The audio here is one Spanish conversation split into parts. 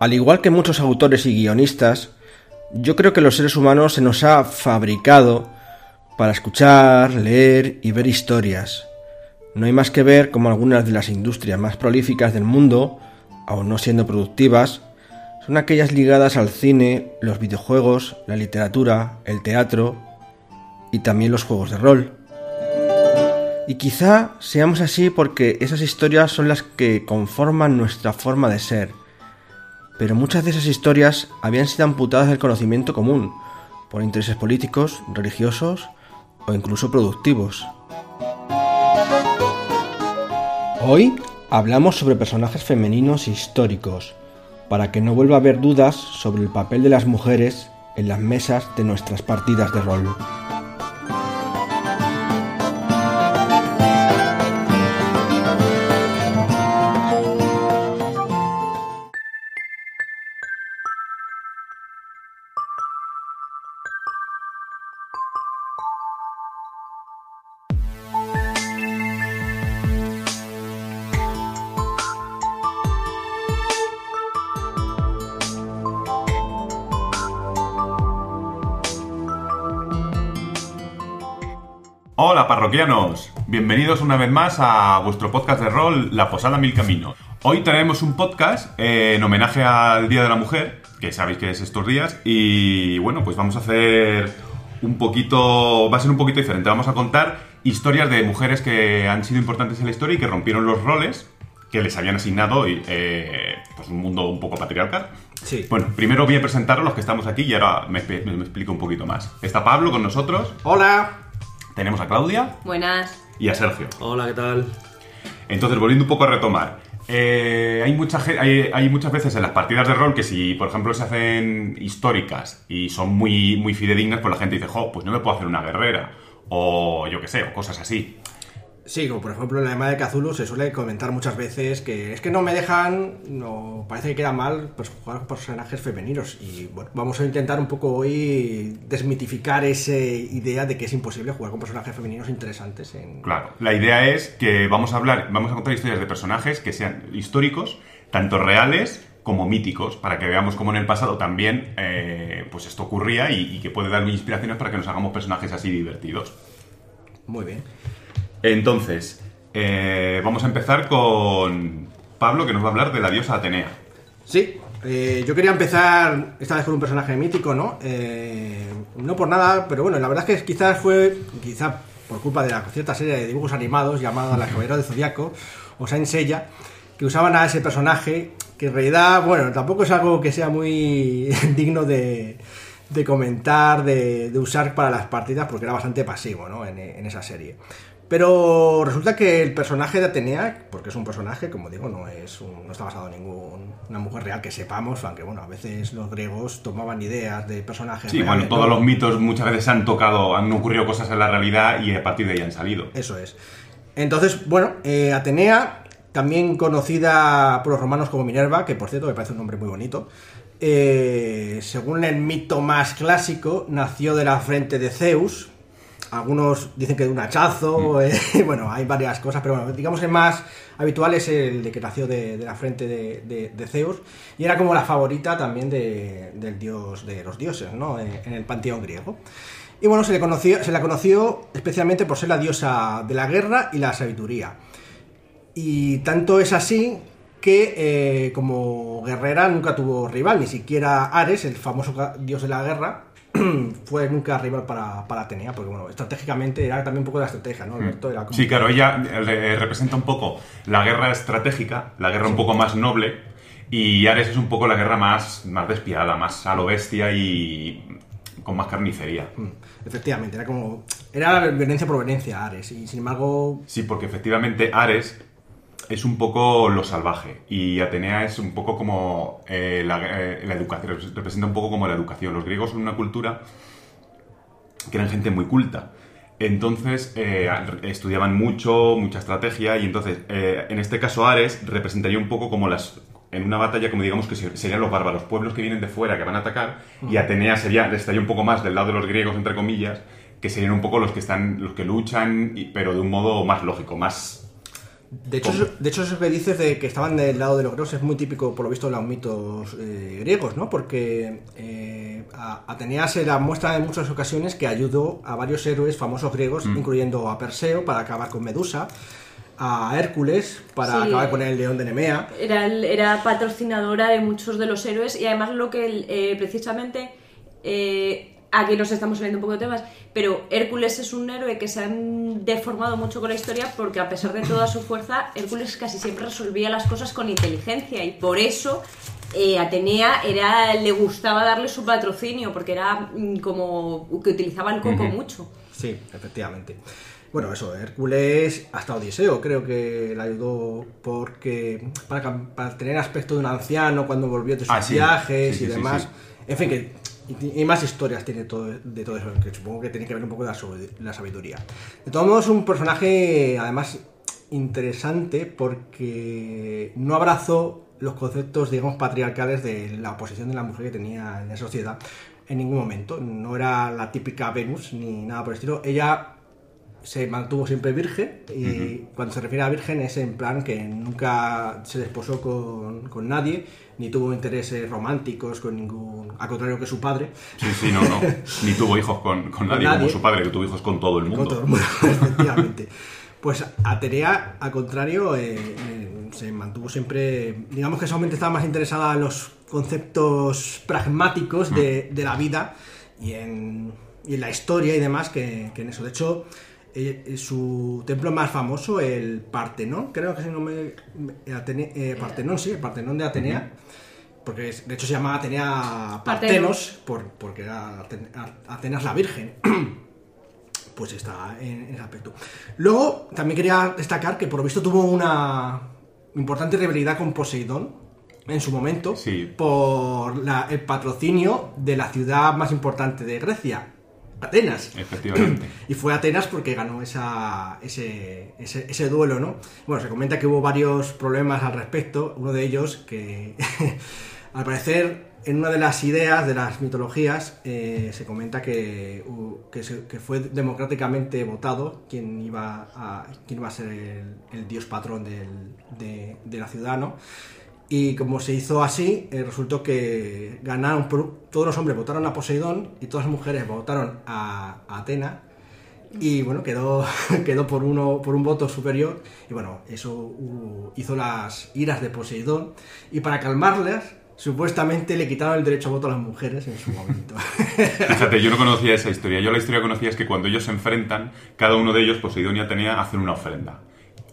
Al igual que muchos autores y guionistas, yo creo que los seres humanos se nos ha fabricado para escuchar, leer y ver historias. No hay más que ver como algunas de las industrias más prolíficas del mundo, aun no siendo productivas, son aquellas ligadas al cine, los videojuegos, la literatura, el teatro y también los juegos de rol. Y quizá seamos así porque esas historias son las que conforman nuestra forma de ser. Pero muchas de esas historias habían sido amputadas del conocimiento común, por intereses políticos, religiosos o incluso productivos. Hoy hablamos sobre personajes femeninos históricos, para que no vuelva a haber dudas sobre el papel de las mujeres en las mesas de nuestras partidas de rol. Parroquianos, bienvenidos una vez más a vuestro podcast de rol La Posada Mil Caminos. Hoy traemos un podcast eh, en homenaje al Día de la Mujer, que sabéis que es estos días, y bueno, pues vamos a hacer un poquito, va a ser un poquito diferente, vamos a contar historias de mujeres que han sido importantes en la historia y que rompieron los roles que les habían asignado y, eh, pues un mundo un poco patriarcal. Sí. Bueno, primero voy a presentaros los que estamos aquí y ahora me, me- me explico un poquito más. Está Pablo con nosotros, Hola. Tenemos a Claudia Buenas. y a Sergio. Hola, ¿qué tal? Entonces, volviendo un poco a retomar. eh, hay, mucha, hay, hay muchas veces en las partidas de rol que si, por ejemplo, se hacen históricas y son muy, muy fidedignas, pues la gente dice, jo, pues no me puedo hacer una guerrera. O yo qué sé, o cosas así. Sí, como por ejemplo en la llamada de Cthulhu se suele comentar muchas veces que es que no me dejan, no, parece que queda mal pues, jugar con personajes femeninos. Y bueno, vamos a intentar un poco hoy desmitificar esa idea de que es imposible jugar con personajes femeninos interesantes en... Claro, la idea es que vamos a hablar, vamos a contar historias de personajes que sean históricos, tanto reales como míticos, para que veamos cómo en el pasado también eh, pues esto ocurría y, y que puede dar inspiraciones para que nos hagamos personajes así divertidos. Muy bien. Entonces, eh, vamos a empezar con Pablo, que nos va a hablar de la diosa Atenea. Sí, eh, yo quería empezar esta vez con un personaje mítico, ¿no? Eh, no por nada, pero bueno, la verdad es que quizás fue, quizá por culpa de la cierta serie de dibujos animados llamada La Caballero del Zodiaco o Saint Seiya, que usaban a ese personaje, que en realidad, bueno, tampoco es algo que sea muy digno de, de comentar, de, de usar para las partidas, porque era bastante pasivo, ¿no? En, en esa serie. Pero resulta que el personaje de Atenea, porque es un personaje, como digo, no es un- no está basado en ninguna mujer real que sepamos, aunque bueno, a veces los griegos tomaban ideas de personajes. Sí, reales, bueno, todos ¿no? los mitos muchas veces han tocado, han ocurrido cosas en la realidad y a partir de ahí han salido. Eso es. Entonces, bueno, eh, Atenea, también conocida por los romanos como Minerva, que por cierto me parece un nombre muy bonito, eh, según el mito más clásico, nació de la frente de Zeus. Algunos dicen que de un hachazo, eh, bueno, hay varias cosas, pero bueno, digamos que el más habitual es el de que nació de, de la frente de, de- de Zeus y era como la favorita también de- del dios de los dioses, ¿no? En, en el panteón griego. Y bueno, se, le conoció, se la conoció especialmente por ser la diosa de la guerra y la sabiduría. Y tanto es así que eh, como guerrera nunca tuvo rival, ni siquiera Ares, el famoso dios de la guerra, fue nunca rival para, para Atenea, porque bueno, estratégicamente era también un poco la estrategia, ¿no, Alberto? Era como- Sí, claro, ella eh, representa un poco la guerra estratégica, la guerra un poco más noble, y Ares es un poco la guerra más, más despiadada, más a lo bestia y con más carnicería. Mm, Efectivamente, era como... Era violencia por violencia Ares, y sin embargo... Sí, porque efectivamente Ares es un poco lo salvaje y Atenea es un poco como eh, la, eh, la educación, representa un poco como la educación. Los griegos son una cultura que eran gente muy culta. Entonces eh, estudiaban mucho, mucha estrategia y entonces eh, en este caso Ares representaría un poco como las en una batalla como digamos que se- serían los bárbaros, pueblos que vienen de fuera que van a atacar y Atenea sería estaría un poco más del lado de los griegos entre comillas que serían un poco los que están los que luchan pero de un modo más lógico, más De hecho, eso, de hecho, eso que dices de que estaban del lado de los griegos es muy típico, por lo visto, de los mitos eh, griegos, ¿no? Porque eh, a Atenea se la muestra en muchas ocasiones que ayudó a varios héroes famosos griegos, Mm. incluyendo a Perseo para acabar con Medusa, a Hércules para Sí. acabar con el león de Nemea. Era, era patrocinadora de muchos de los héroes y además lo que eh, precisamente eh, aquí nos estamos saliendo un poco de temas, pero Hércules es un héroe que se han deformado mucho con la historia porque a pesar de toda su fuerza, Hércules casi siempre resolvía las cosas con inteligencia y por eso eh, Atenea era, le gustaba darle su patrocinio porque era mm, como que utilizaba el coco mucho. Sí, efectivamente. Bueno, eso, Hércules hasta Odiseo creo que le ayudó porque para, para tener aspecto de un anciano cuando volvió de sus Ah, sí. viajes Sí, sí, y sí, demás. sí. En fin, que y, más historias tiene todo, de todo eso, que supongo que tiene que ver un poco de la, la sabiduría. De todos modos, un personaje además interesante porque no abrazó los conceptos, digamos, patriarcales de la posición de la mujer que tenía en la sociedad en ningún momento. No era la típica Venus ni nada por el estilo. Ella se mantuvo siempre virgen y cuando se refiere a virgen es en plan que nunca se desposó con, con nadie ni tuvo intereses románticos con ningún al contrario que su padre Sí, sí, no, no. Ni tuvo hijos con, con nadie, nadie. como su padre, que tuvo hijos con todo el mundo. con todo el mundo, efectivamente. Pues Atenea, al contrario, eh, eh, se mantuvo siempre, digamos que solamente estaba más interesada en los conceptos pragmáticos de, de la vida y en, y en la historia y demás que, que en eso. De hecho, su templo más famoso, el Partenón, creo que si no me... Atene- eh, Partenón, sí, el Partenón de Atenea. Porque es- de hecho se llama Atenea Partenos, por, porque era Atenas la Virgen pues está en, en ese aspecto. Luego, también quería destacar que por lo visto tuvo una importante rivalidad con Poseidón en su momento Sí. por la- el patrocinio de la ciudad más importante de Grecia, Atenas. Efectivamente. Y fue Atenas porque ganó esa, ese, ese, ese duelo, ¿no? Bueno, se comenta que hubo varios problemas al respecto. Uno de ellos que, al parecer, en una de las ideas de las mitologías, eh, se comenta que, que, se- que fue democráticamente votado quién iba a, quién iba a ser el, el dios patrón del- de, de la ciudad, ¿no? Y como se hizo así, eh, resultó que ganaron, todos los hombres votaron a Poseidón y todas las mujeres votaron a, a Atena. Y bueno, quedó, quedó por, uno, por un voto superior. Y bueno, eso hizo las iras de Poseidón. Y para calmarlas, supuestamente le quitaron el derecho a voto a las mujeres en su momento. Fíjate, yo no conocía esa historia. Yo la historia que conocía es que cuando ellos se enfrentan, cada uno de ellos, Poseidón y Atenea, hacen una ofrenda.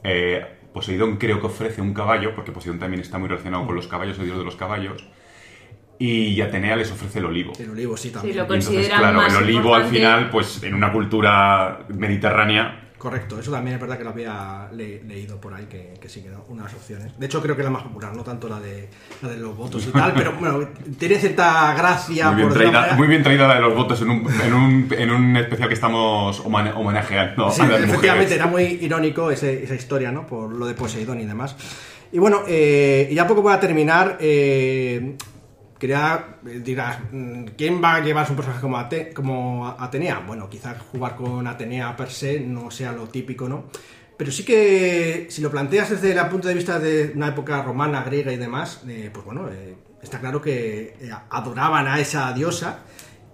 Eh, Poseidón creo que ofrece un caballo, porque Poseidón también está muy relacionado con los caballos, el dios de los caballos. Y Atenea les ofrece el olivo. el olivo sí también. Sí, lo Y entonces, claro, más el olivo al final, pues en una cultura mediterránea, Correcto, eso también es verdad que lo había le- leído por ahí, que, que sí que unas opciones. De hecho, creo que es la más popular, no tanto la de, la de los votos y tal, pero bueno, tiene cierta gracia. muy bien, por traída, muy bien traída la de los votos en un, en un, en un especial que estamos homenajeando Sí, a las efectivamente, mujeres. era muy irónico ese- esa historia, ¿no? Por lo de Poseidón y demás. Y bueno, eh, y ya poco para terminar, eh, quería, eh, dirás, mm, ¿quién va a llevar su personaje como, Ate- como Atenea? Bueno, quizás jugar con Atenea per se no sea lo típico, ¿no? Pero sí que, si lo planteas desde el punto de vista de una época romana, griega y demás, eh, pues bueno, eh, está claro que eh, adoraban a esa diosa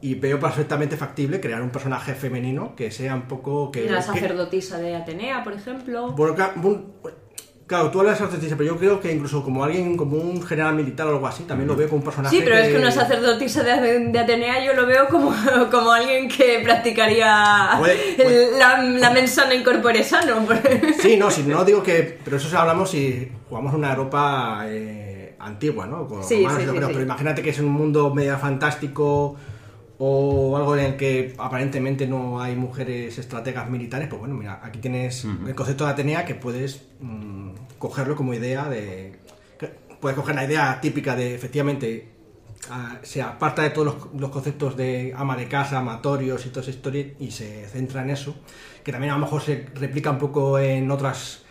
y veo perfectamente factible crear un personaje femenino que sea un poco... que La que- sacerdotisa de Atenea, por ejemplo. Claro, tú hablas de sacerdotisa, pero yo creo que incluso como alguien, como un general militar o algo así, también lo veo como un personaje. Sí, pero es que una sacerdotisa de, de Atenea yo lo veo como, como alguien que practicaría Puede- puede- el- la, la mensana in corpore sano. Sí, no, si no digo que. Pero eso se hablamos si jugamos una Europa eh, antigua, ¿no? Con Sí, sí, sí. Pero imagínate que es un mundo medio fantástico o algo en el que aparentemente no hay mujeres estrategas militares, pues bueno, mira, aquí tienes el concepto de Atenea que puedes mm, cogerlo como idea de... Puedes coger la idea típica de, efectivamente, ah, se aparta de todos los, los conceptos de ama de casa, amatorios y toda esa historia y se centra en eso, que también a lo mejor se replica un poco en otras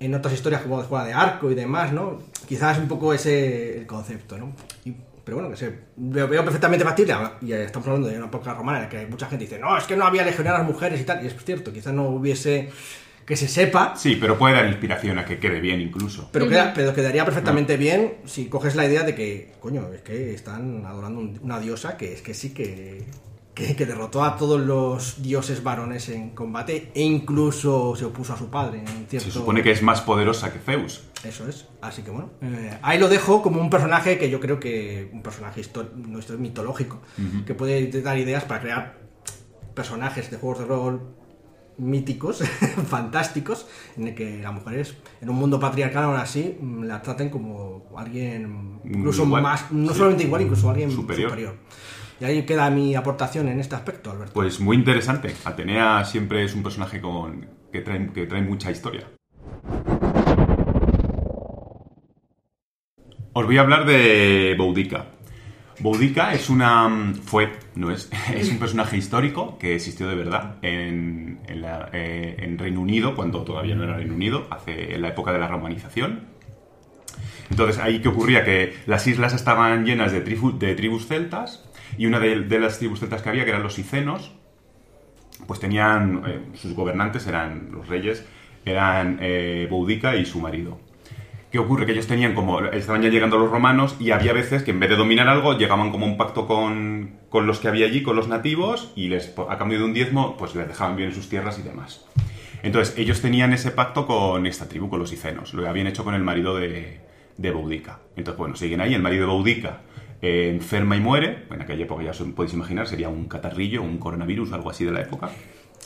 en otras historias como de Juega de Arco y demás, ¿no? Quizás un poco ese el concepto, ¿no? Y- pero bueno, que se veo perfectamente factible, y estamos hablando de una época romana en la que mucha gente dice, no, es que no había legionarias mujeres y tal, y es cierto, quizás no hubiese que se sepa, Sí, pero puede dar inspiración a que quede bien incluso. pero, queda- pero quedaría perfectamente bien si coges la idea de que, coño, es que están adorando un- una diosa que es que sí que, que, que derrotó a todos los dioses varones en combate e incluso se opuso a su padre en cierto... Se supone que es más poderosa que Zeus. Eso es. Así que bueno, eh, ahí lo dejo como un personaje que yo creo que un personaje nuestro mitológico que puede dar ideas para crear personajes de juegos de rol míticos, fantásticos, en el que las mujeres en un mundo patriarcal aún así mm, la traten como alguien incluso Igual, más, no sí. solamente igual, incluso alguien Superior. superior. Y ahí queda mi aportación en este aspecto, Alberto. Pues muy interesante. Atenea siempre es un personaje con, que, trae, mucha historia. Os voy a hablar de Boudica. Boudica es una... fue, no es, es un personaje histórico que existió de verdad en, en, eh, Reino Unido, cuando todavía no era Reino Unido, en la época de la romanización. Entonces, ahí que ocurría que las islas estaban llenas de, tribu- de tribus celtas y una de, de las tribus celtas que había, que eran los icenos, pues tenían, eh, sus gobernantes eran los reyes, eran eh, Boudica y su marido. ¿Qué ocurre? Que ellos tenían como, estaban ya llegando los romanos y había veces que en vez de dominar algo, llegaban como un pacto con, con los que había allí, con los nativos, y les, a cambio de un diezmo, pues les dejaban bien sus tierras y demás. Entonces, ellos tenían ese pacto con esta tribu, con los icenos. Lo habían hecho con el marido de, de Boudica. Entonces, bueno, siguen ahí. El marido de Boudica eh, enferma y muere. En aquella época ya os podéis imaginar, sería un catarrillo, un coronavirus, algo así de la época.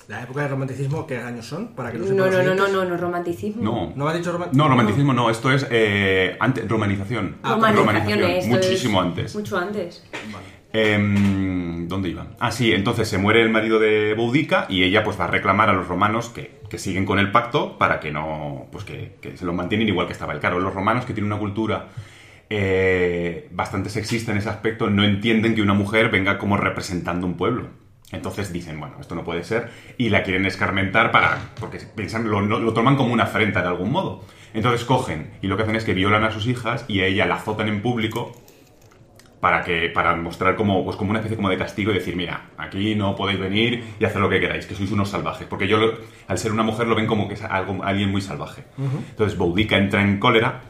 La época del romanticismo, ¿qué años son? Para que lo No, sepan no, no, no, no, no, romanticismo. No. ¿No me has dicho romanticismo? No, romanticismo no, esto es eh, antes, romanización. Ah, Romanización, esto muchísimo es antes. Mucho antes. Em, ¿Dónde iba? Ah, sí, entonces se muere el marido de Boudica y ella pues va a reclamar a los romanos que, que siguen con el pacto para que no, pues que, se lo mantienen igual que estaba el caro. Los romanos que tienen una cultura eh, bastante sexista en ese aspecto no entienden que una mujer venga como representando un pueblo. Entonces dicen, bueno, esto no puede ser y la quieren escarmentar para, porque piensan, lo, lo toman como una afrenta de algún modo. Entonces cogen y lo que hacen es que violan a sus hijas y a ella la azotan en público para que para mostrar como pues como una especie como de castigo y decir mira aquí no podéis venir y hacer lo que queráis que sois unos salvajes porque yo lo- al ser una mujer lo ven como que es algo alguien muy salvaje. Entonces Boudica entra en cólera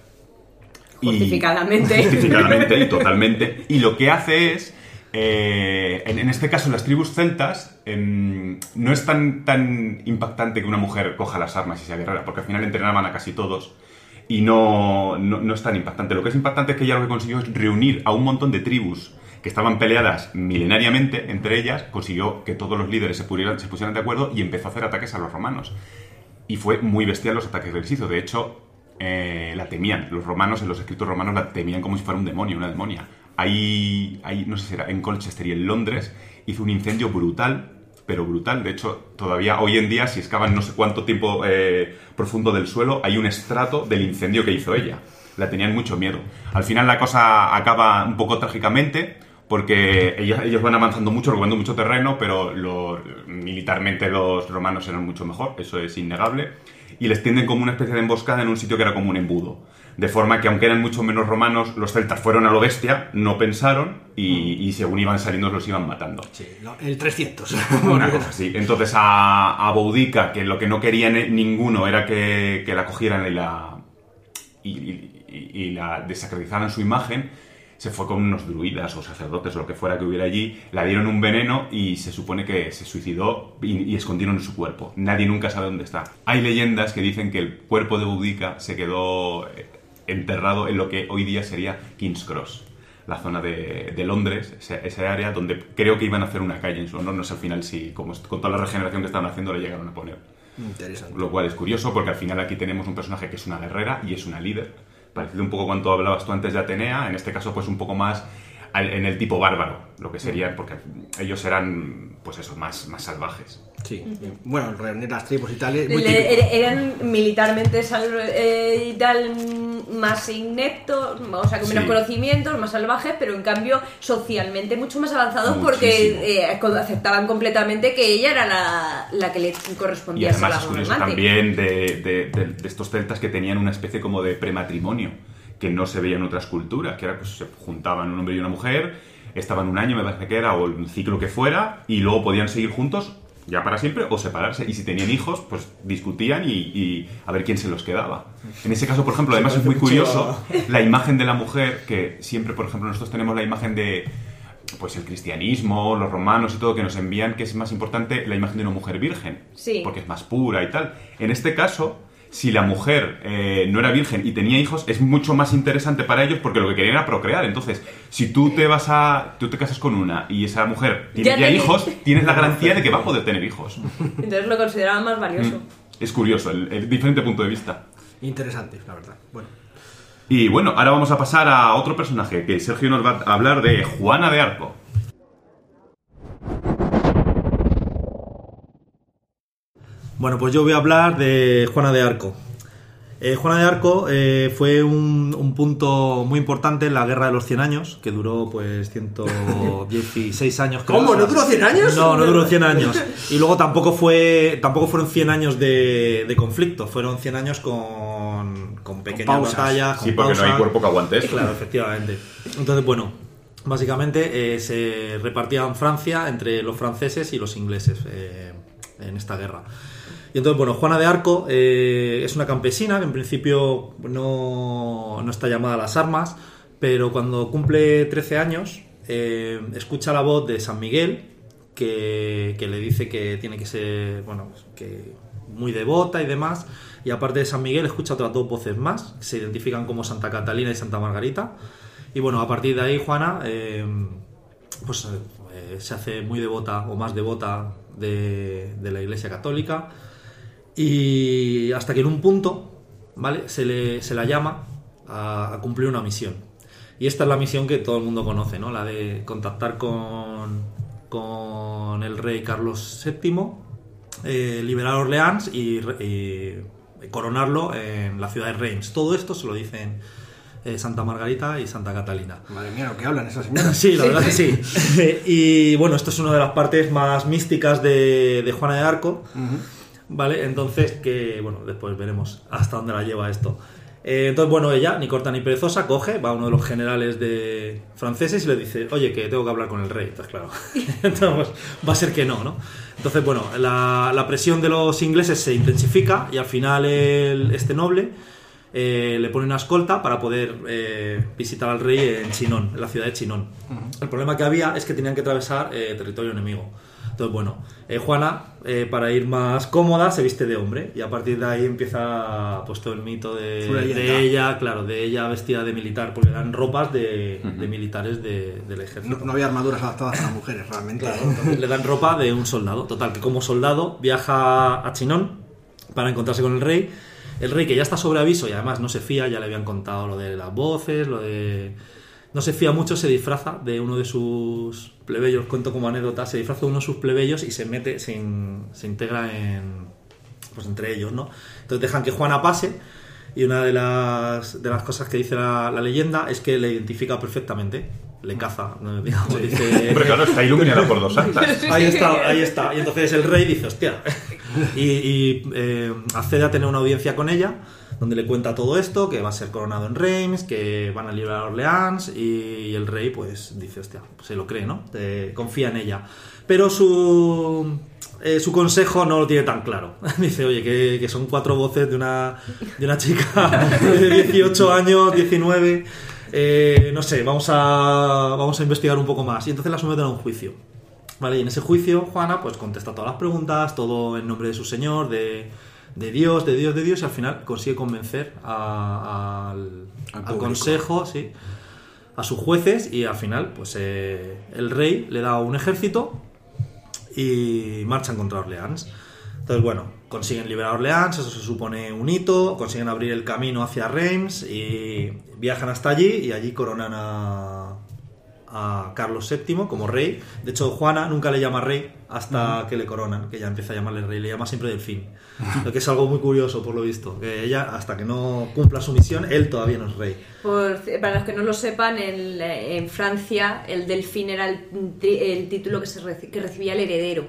Justificadamente. justificadamente y totalmente. Y lo que hace es eh, en, en este caso las tribus celtas em, no es tan tan impactante que una mujer coja las armas y sea guerrera porque al final entrenaban a casi todos y no, no, no es tan impactante. Lo que es impactante es que ella lo que consiguió es reunir a un montón de tribus que estaban peleadas milenariamente entre ellas, consiguió que todos los líderes se, se pusieran de acuerdo y empezó a hacer ataques a los romanos. Y fue muy bestial los ataques que les hizo. De hecho, eh, la temían. Los romanos, en los escritos romanos, la temían como si fuera un demonio, una demonia. Ahí, ahí no sé si era en Colchester y en Londres, hizo un incendio brutal, pero brutal. De hecho, todavía hoy en día, si excavan no sé cuánto tiempo eh, profundo del suelo, hay un estrato del incendio que hizo ella. La tenían mucho miedo. Al final la cosa acaba un poco trágicamente, porque ellos, van avanzando mucho, robando mucho terreno, pero militarmente los romanos eran mucho mejor, eso es innegable, y les tienden como una especie de emboscada en un sitio que era como un embudo. De forma que aunque eran mucho menos romanos, los celtas fueron a lo bestia, no pensaron, y, y según iban saliendo los iban matando. Sí, el 300. Una cosa así. Entonces a, a Boudica, que lo que no quería ni- ninguno era que, que la cogieran y la, y, y- y- y la desacreditaran su imagen, se fue con unos druidas o sacerdotes o lo que fuera que hubiera allí, la dieron un veneno y se supone que se suicidó y, y escondieron su cuerpo. Nadie nunca sabe dónde está. Hay leyendas que dicen que el cuerpo de Boudica se quedó eh, enterrado en lo que hoy día sería King's Cross la zona de, de Londres, ese área donde creo que iban a hacer una calle en su honor, no sé al final si, como con toda la regeneración que estaban haciendo, le llegaron a poner. Interesante. Lo cual es curioso porque al final aquí tenemos un personaje que es una guerrera y es una líder. Parecido un poco cuanto hablabas tú antes de Atenea, en este caso pues un poco más en el tipo bárbaro, lo que sería, porque ellos eran pues eso, más, más salvajes. Sí. Bueno, reunir las tribus y tal es muy Le- er- eran militarmente eh, y tal más ineptos, o sea, con menos Sí. conocimientos, más salvajes, pero en cambio socialmente mucho más avanzados Muchísimo. porque eh, aceptaban completamente que ella era la, la que le Y correspondía ser además la es curioso también de, de- de- de estos celtas que tenían una especie como de prematrimonio, que no se veía en otras culturas, que era pues se juntaban un hombre y una mujer, estaban un año, me parece que era, o el ciclo que fuera, y luego podían seguir juntos ya para siempre o separarse. Y si tenían hijos, pues discutían y, y a ver quién se los quedaba. En ese caso, por ejemplo, además es muy curioso la imagen de la mujer, que siempre, por ejemplo, nosotros tenemos la imagen de pues el cristianismo, los romanos y todo que nos envían, que es más importante la imagen de una mujer virgen, Sí. porque es más pura y tal. En este caso, si la mujer eh, no era virgen y tenía hijos, es mucho más interesante para ellos porque lo que querían era procrear. Entonces, si tú te vas a, tú te casas con una y esa mujer tiene Ya hijos, tienes la garantía de que va a poder tener hijos. Entonces lo consideraban más valioso. Mm. Es curioso, el, el diferente punto de vista. Interesante, la verdad. Bueno. Y bueno, ahora vamos a pasar a otro personaje que Sergio nos va a hablar de Juana de Arco. Bueno, pues yo voy a hablar de Juana de Arco. Eh, Juana de Arco eh, fue un, un punto muy importante en la Guerra de los 100 Años, que duró pues 116 años. creo. ¿Cómo? ¿No duró 100 años? No, no duró 100 años. Y luego tampoco fue tampoco fueron 100 años de, de conflicto, fueron 100 años con, con pequeñas pausas. batallas. Sí, con porque no hay cuerpo que aguante esto. Claro, efectivamente. Entonces, bueno, básicamente eh, se repartían Francia entre los franceses y los ingleses eh, en esta guerra. Y entonces, bueno, Juana de Arco eh, es una campesina que en principio no, no está llamada a las armas, pero cuando cumple 13 años eh, escucha la voz de San Miguel que, que le dice que tiene que ser, bueno, que muy devota y demás. Y aparte de San Miguel escucha otras dos voces más, que se identifican como Santa Catalina y Santa Margarita. Y bueno, a partir de ahí Juana eh, pues, se hace muy devota o más devota de, de la Iglesia Católica. Y hasta que en un punto, ¿vale? Se, le, se la llama a, a cumplir una misión. Y esta es la misión que todo el mundo conoce, ¿no? La de contactar con, con el rey Carlos VII, eh, liberar Orleans y, coronarlo en la ciudad de Reims. Todo esto se lo dicen eh, Santa Margarita y Santa Catalina. Madre mía, lo que hablan esas señoras. Sí, la verdad que sí. y bueno, esto es una de las partes más místicas de, de Juana de Arco. ¿Vale? Entonces, que bueno, después veremos hasta dónde la lleva esto. Eh, entonces, bueno, ella, ni corta ni perezosa, coge, va a uno de los generales de franceses y le dice, oye, que tengo que hablar con el rey. Entonces, claro, entonces, pues, va a ser que no, ¿no? Entonces, bueno, la, la presión de los ingleses se intensifica y al final el- este noble eh, le pone una escolta para poder eh, visitar al rey en Chinon, en la ciudad de Chinon. El problema que había es que tenían que atravesar territorio enemigo. Entonces, bueno, eh, Juana, eh, para ir más cómoda, se viste de hombre y a partir de ahí empieza pues todo el mito de, ella, claro, de ella vestida de militar, porque eran ropas de, de militares de- del ejército. No, no había armaduras adaptadas para mujeres, realmente. Claro, entonces le dan ropa de un soldado. Total, que como soldado viaja a Chinón para encontrarse con el rey. El rey que ya está sobre aviso y además no se fía, ya le habían contado lo de las voces, lo de... No se fía mucho, se disfraza de uno de sus plebeyos, cuento como anécdota, se disfraza de uno de sus plebeyos y se mete, se, in- se integra en... pues entre ellos, ¿no? Entonces dejan que Juana pase y una de las, de las cosas que dice la, la leyenda es que le identifica perfectamente, le caza, ¿no? digamos, dice... Hombre, claro, está iluminada por dos santas. Ahí está, ahí está. Y entonces el rey dice, hostia. Y, y, eh, accede a tener una audiencia con ella, donde le cuenta todo esto, que va a ser coronado en Reims, que van a liberar a Orleans, y el rey pues dice, hostia, se lo cree, ¿no? Confía en ella. Pero su, eh, su consejo no lo tiene tan claro. Dice, oye, que, que son cuatro voces de una, de una chica de 18 años, 19... eh, no sé, vamos a, vamos a investigar un poco más. Y entonces la someten a un juicio. Vale, y en ese juicio Juana pues contesta todas las preguntas, todo en nombre de su señor, de, de Dios, de Dios, de Dios, y al final consigue convencer a- al, Al consejo, sí, a sus jueces, y al final pues eh, el rey le da un ejército y marchan contra Orleans. Entonces, bueno, consiguen liberar Orleans, eso se supone un hito, consiguen abrir el camino hacia Reims y viajan hasta allí y allí coronan a, a Carlos VII como rey. De hecho, Juana nunca le llama rey hasta que le coronan, que ya empieza a llamarle rey, le llama siempre delfín. Lo que es algo muy curioso, por lo visto, que ella, hasta que no cumpla su misión, él todavía no es rey. Por- para los que no lo sepan, en, en Francia el delfín era el, título que, se reci- que recibía el heredero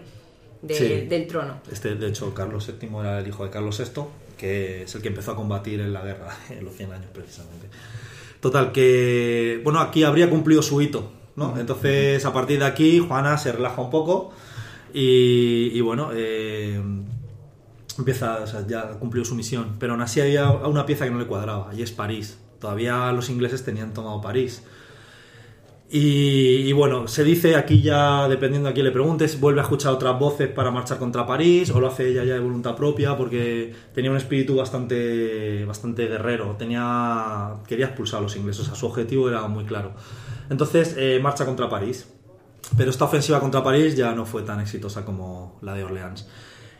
de- Sí. del trono. Este, de hecho, Carlos VII era el hijo de Carlos VI, que es el que empezó a combatir en la guerra, en los 100 años precisamente. Total, que, bueno, aquí habría cumplido su hito, ¿no? Entonces, a partir de aquí, Juana se relaja un poco Y, bueno, eh, empieza, o sea, ya cumplió su misión. Pero aún así había una pieza que no le cuadraba, y es París. Todavía los ingleses tenían tomado París. Y, y bueno, se dice aquí ya, dependiendo a quién le preguntes, vuelve a escuchar otras voces para marchar contra París, o lo hace ella ya de voluntad propia, porque tenía un espíritu bastante, bastante guerrero, tenía, quería expulsar a los ingleses, o sea, su objetivo era muy claro. Entonces eh, marcha contra París, pero esta ofensiva contra París ya no fue tan exitosa como la de Orleans.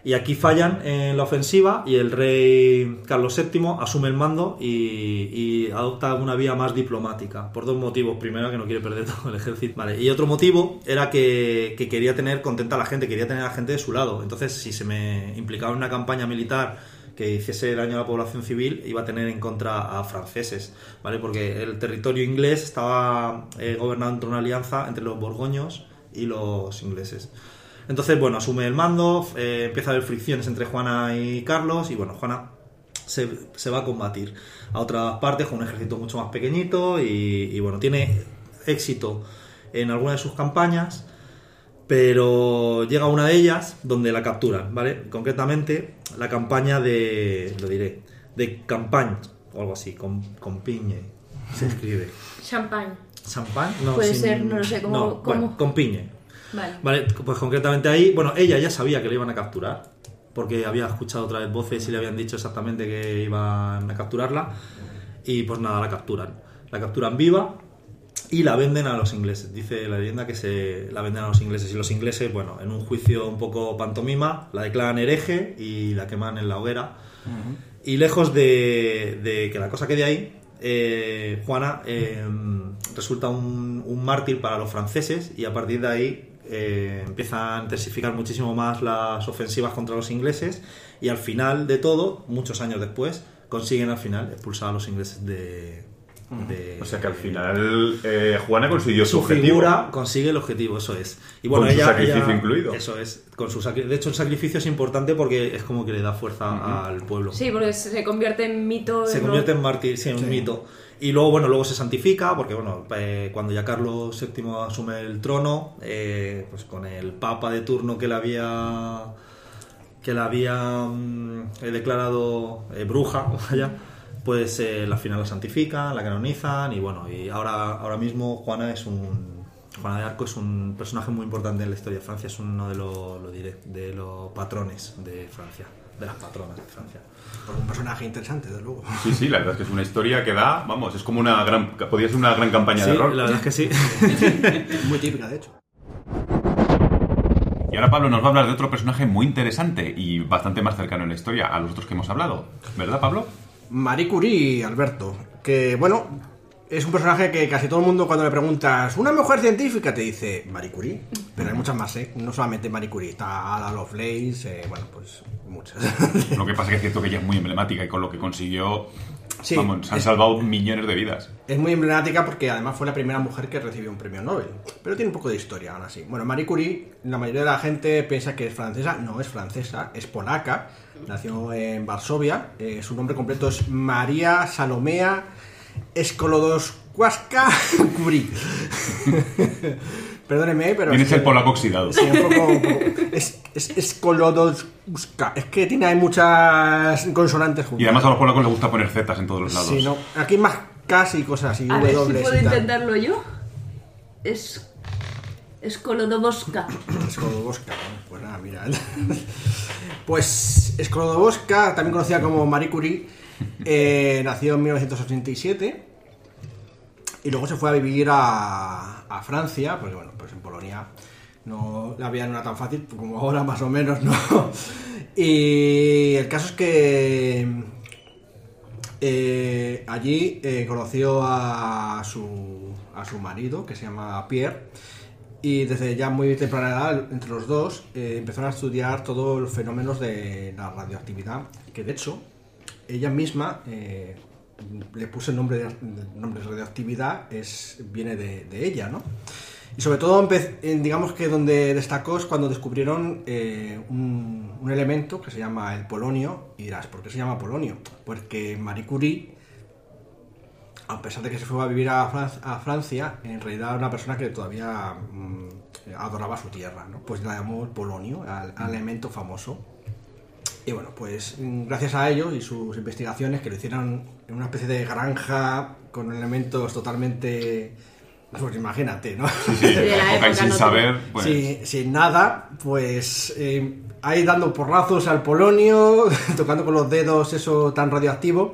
Y aquí fallan en la ofensiva y el rey Carlos VII asume el mando y, adopta una vía más diplomática, por dos motivos. Primero, que no quiere perder todo el ejército. Y otro motivo era que, que quería tener contenta a la gente, quería tener a la gente de su lado. Entonces, si se me implicaba en una campaña militar que hiciese daño a la población civil, iba a tener en contra a franceses, ¿vale? Porque el territorio inglés estaba eh, gobernado entre una alianza entre los borgoños y los ingleses. Entonces, bueno, asume el mando, eh, empieza a haber fricciones entre Juana y Carlos, y bueno, Juana se, se va a combatir a otras partes con un ejército mucho más pequeñito, y, y, bueno, tiene éxito en alguna de sus campañas, pero llega una de ellas donde la capturan, ¿vale? Concretamente, la campaña de, lo diré, de Campagne, o algo así, con, con piñe, se escribe. Champagne. ¿Champagne? No, Puede sin- ser, no lo sé, ¿cómo- no, bueno, cómo? con piñe. Vale. Vale, pues concretamente ahí, bueno, ella ya sabía que le iban a capturar, porque había escuchado otra vez voces y le habían dicho exactamente que iban a capturarla, y pues nada, la capturan. La capturan viva y la venden a los ingleses. Dice la leyenda que se la venden a los ingleses, y los ingleses, bueno, en un juicio un poco pantomima, la declaran hereje y la queman en la hoguera. Y lejos de, de que la cosa quede ahí, eh, Juana eh, resulta un, un mártir para los franceses y a partir de ahí eh, empiezan a intensificar muchísimo más las ofensivas contra los ingleses y al final de todo, muchos años después, consiguen al final expulsar a los ingleses de... de- O sea que al final eh, Juana consiguió su, su objetivo. figura consigue el objetivo, eso es. Y bueno, Con su ella, sacrificio ella- incluido. Eso es, con su de hecho el sacrificio es importante porque es como que le da fuerza al pueblo Sí, porque se convierte en mito. se ¿no? convierte en mártir, sí, en un mito. Y luego, bueno, luego se santifica, porque bueno, eh, cuando ya Carlos VII asume el trono, eh, pues con el papa de turno que le había que la había mm, declarado eh, bruja, vaya, pues eh, al final la santifican, la canonizan y bueno, y ahora, ahora mismo Juana es un Juana de Arco es un personaje muy importante en la historia de Francia, es uno de los, lo diré, de los patrones de Francia, de las patronas de Francia. Pues un personaje interesante, desde luego. Sí, sí, la verdad es que es una historia que da, vamos, es como una gran, podría ser una gran campaña Sí, de rol. la verdad es que sí. Muy típica, de hecho. Y ahora Pablo nos va a hablar de otro personaje muy interesante y bastante más cercano en la historia a los otros que hemos hablado. ¿Verdad, Pablo? Marie Curie, Alberto. Que, bueno, es un personaje que casi todo el mundo cuando le preguntas una mujer científica te dice Marie Curie. Pero hay muchas más, ¿eh? No solamente Marie Curie. Está Ada Lovelace, eh, bueno, pues muchas. Lo que pasa es que es cierto que ella es muy emblemática y con lo que consiguió, Sí, vamos, se han es- salvado millones de vidas. Es muy emblemática porque además fue la primera mujer que recibió un premio Nobel. Pero tiene un poco de historia aún así. Bueno, Marie Curie, la mayoría de la gente piensa que es francesa. No es francesa, es polaca. Nació en Varsovia. Eh, su nombre completo es María Salomea Skolodowska Curie. Perdóneme, pero... Tienes es que- el polaco oxidado. Sí, un poco, un poco. Es, es Skolodowska. Es que tiene hay muchas consonantes juntas. Y además a los polacos les gusta poner zetas en todos los lados. Sí, no. Aquí hay más Ks y cosas así. A ver si W puedo y tal. intentarlo yo. Es. Es Kolodowska. Skolodowska, ¿no? Pues nada, mira. Pues Skolodowska, también conocida como Marie Curie, eh, nació en 1987 y luego se fue a vivir a, Francia, porque bueno, pues en Polonia no la vida no era tan fácil como ahora más o menos, ¿no? Y el caso es que eh, allí eh, conoció a su, a su marido, que se llama Pierre, y desde ya muy temprana edad, entre los dos, eh, empezaron a estudiar todos los fenómenos de la radioactividad, que de hecho, ella misma eh, le puso el nombre de, el nombre de radioactividad, es, viene de, de ella, ¿no? Y sobre todo, digamos que donde destacó es cuando descubrieron eh, un, un elemento que se llama el polonio. Y dirás, ¿por qué se llama polonio? Porque Marie Curie, a pesar de que se fue a vivir a, Fran- a Francia, en realidad era una persona que todavía mm, adoraba su tierra, ¿no? Pues la llamó polonio, al, al elemento famoso. Y bueno, pues mm, gracias a ello y sus investigaciones, que lo hicieron en una especie de granja con elementos totalmente... Pues imagínate, ¿no? Sí, sí, de la época sin no saber, pues... Sí, sin nada, pues eh, ahí dando porrazos al polonio, tocando con los dedos eso tan radioactivo,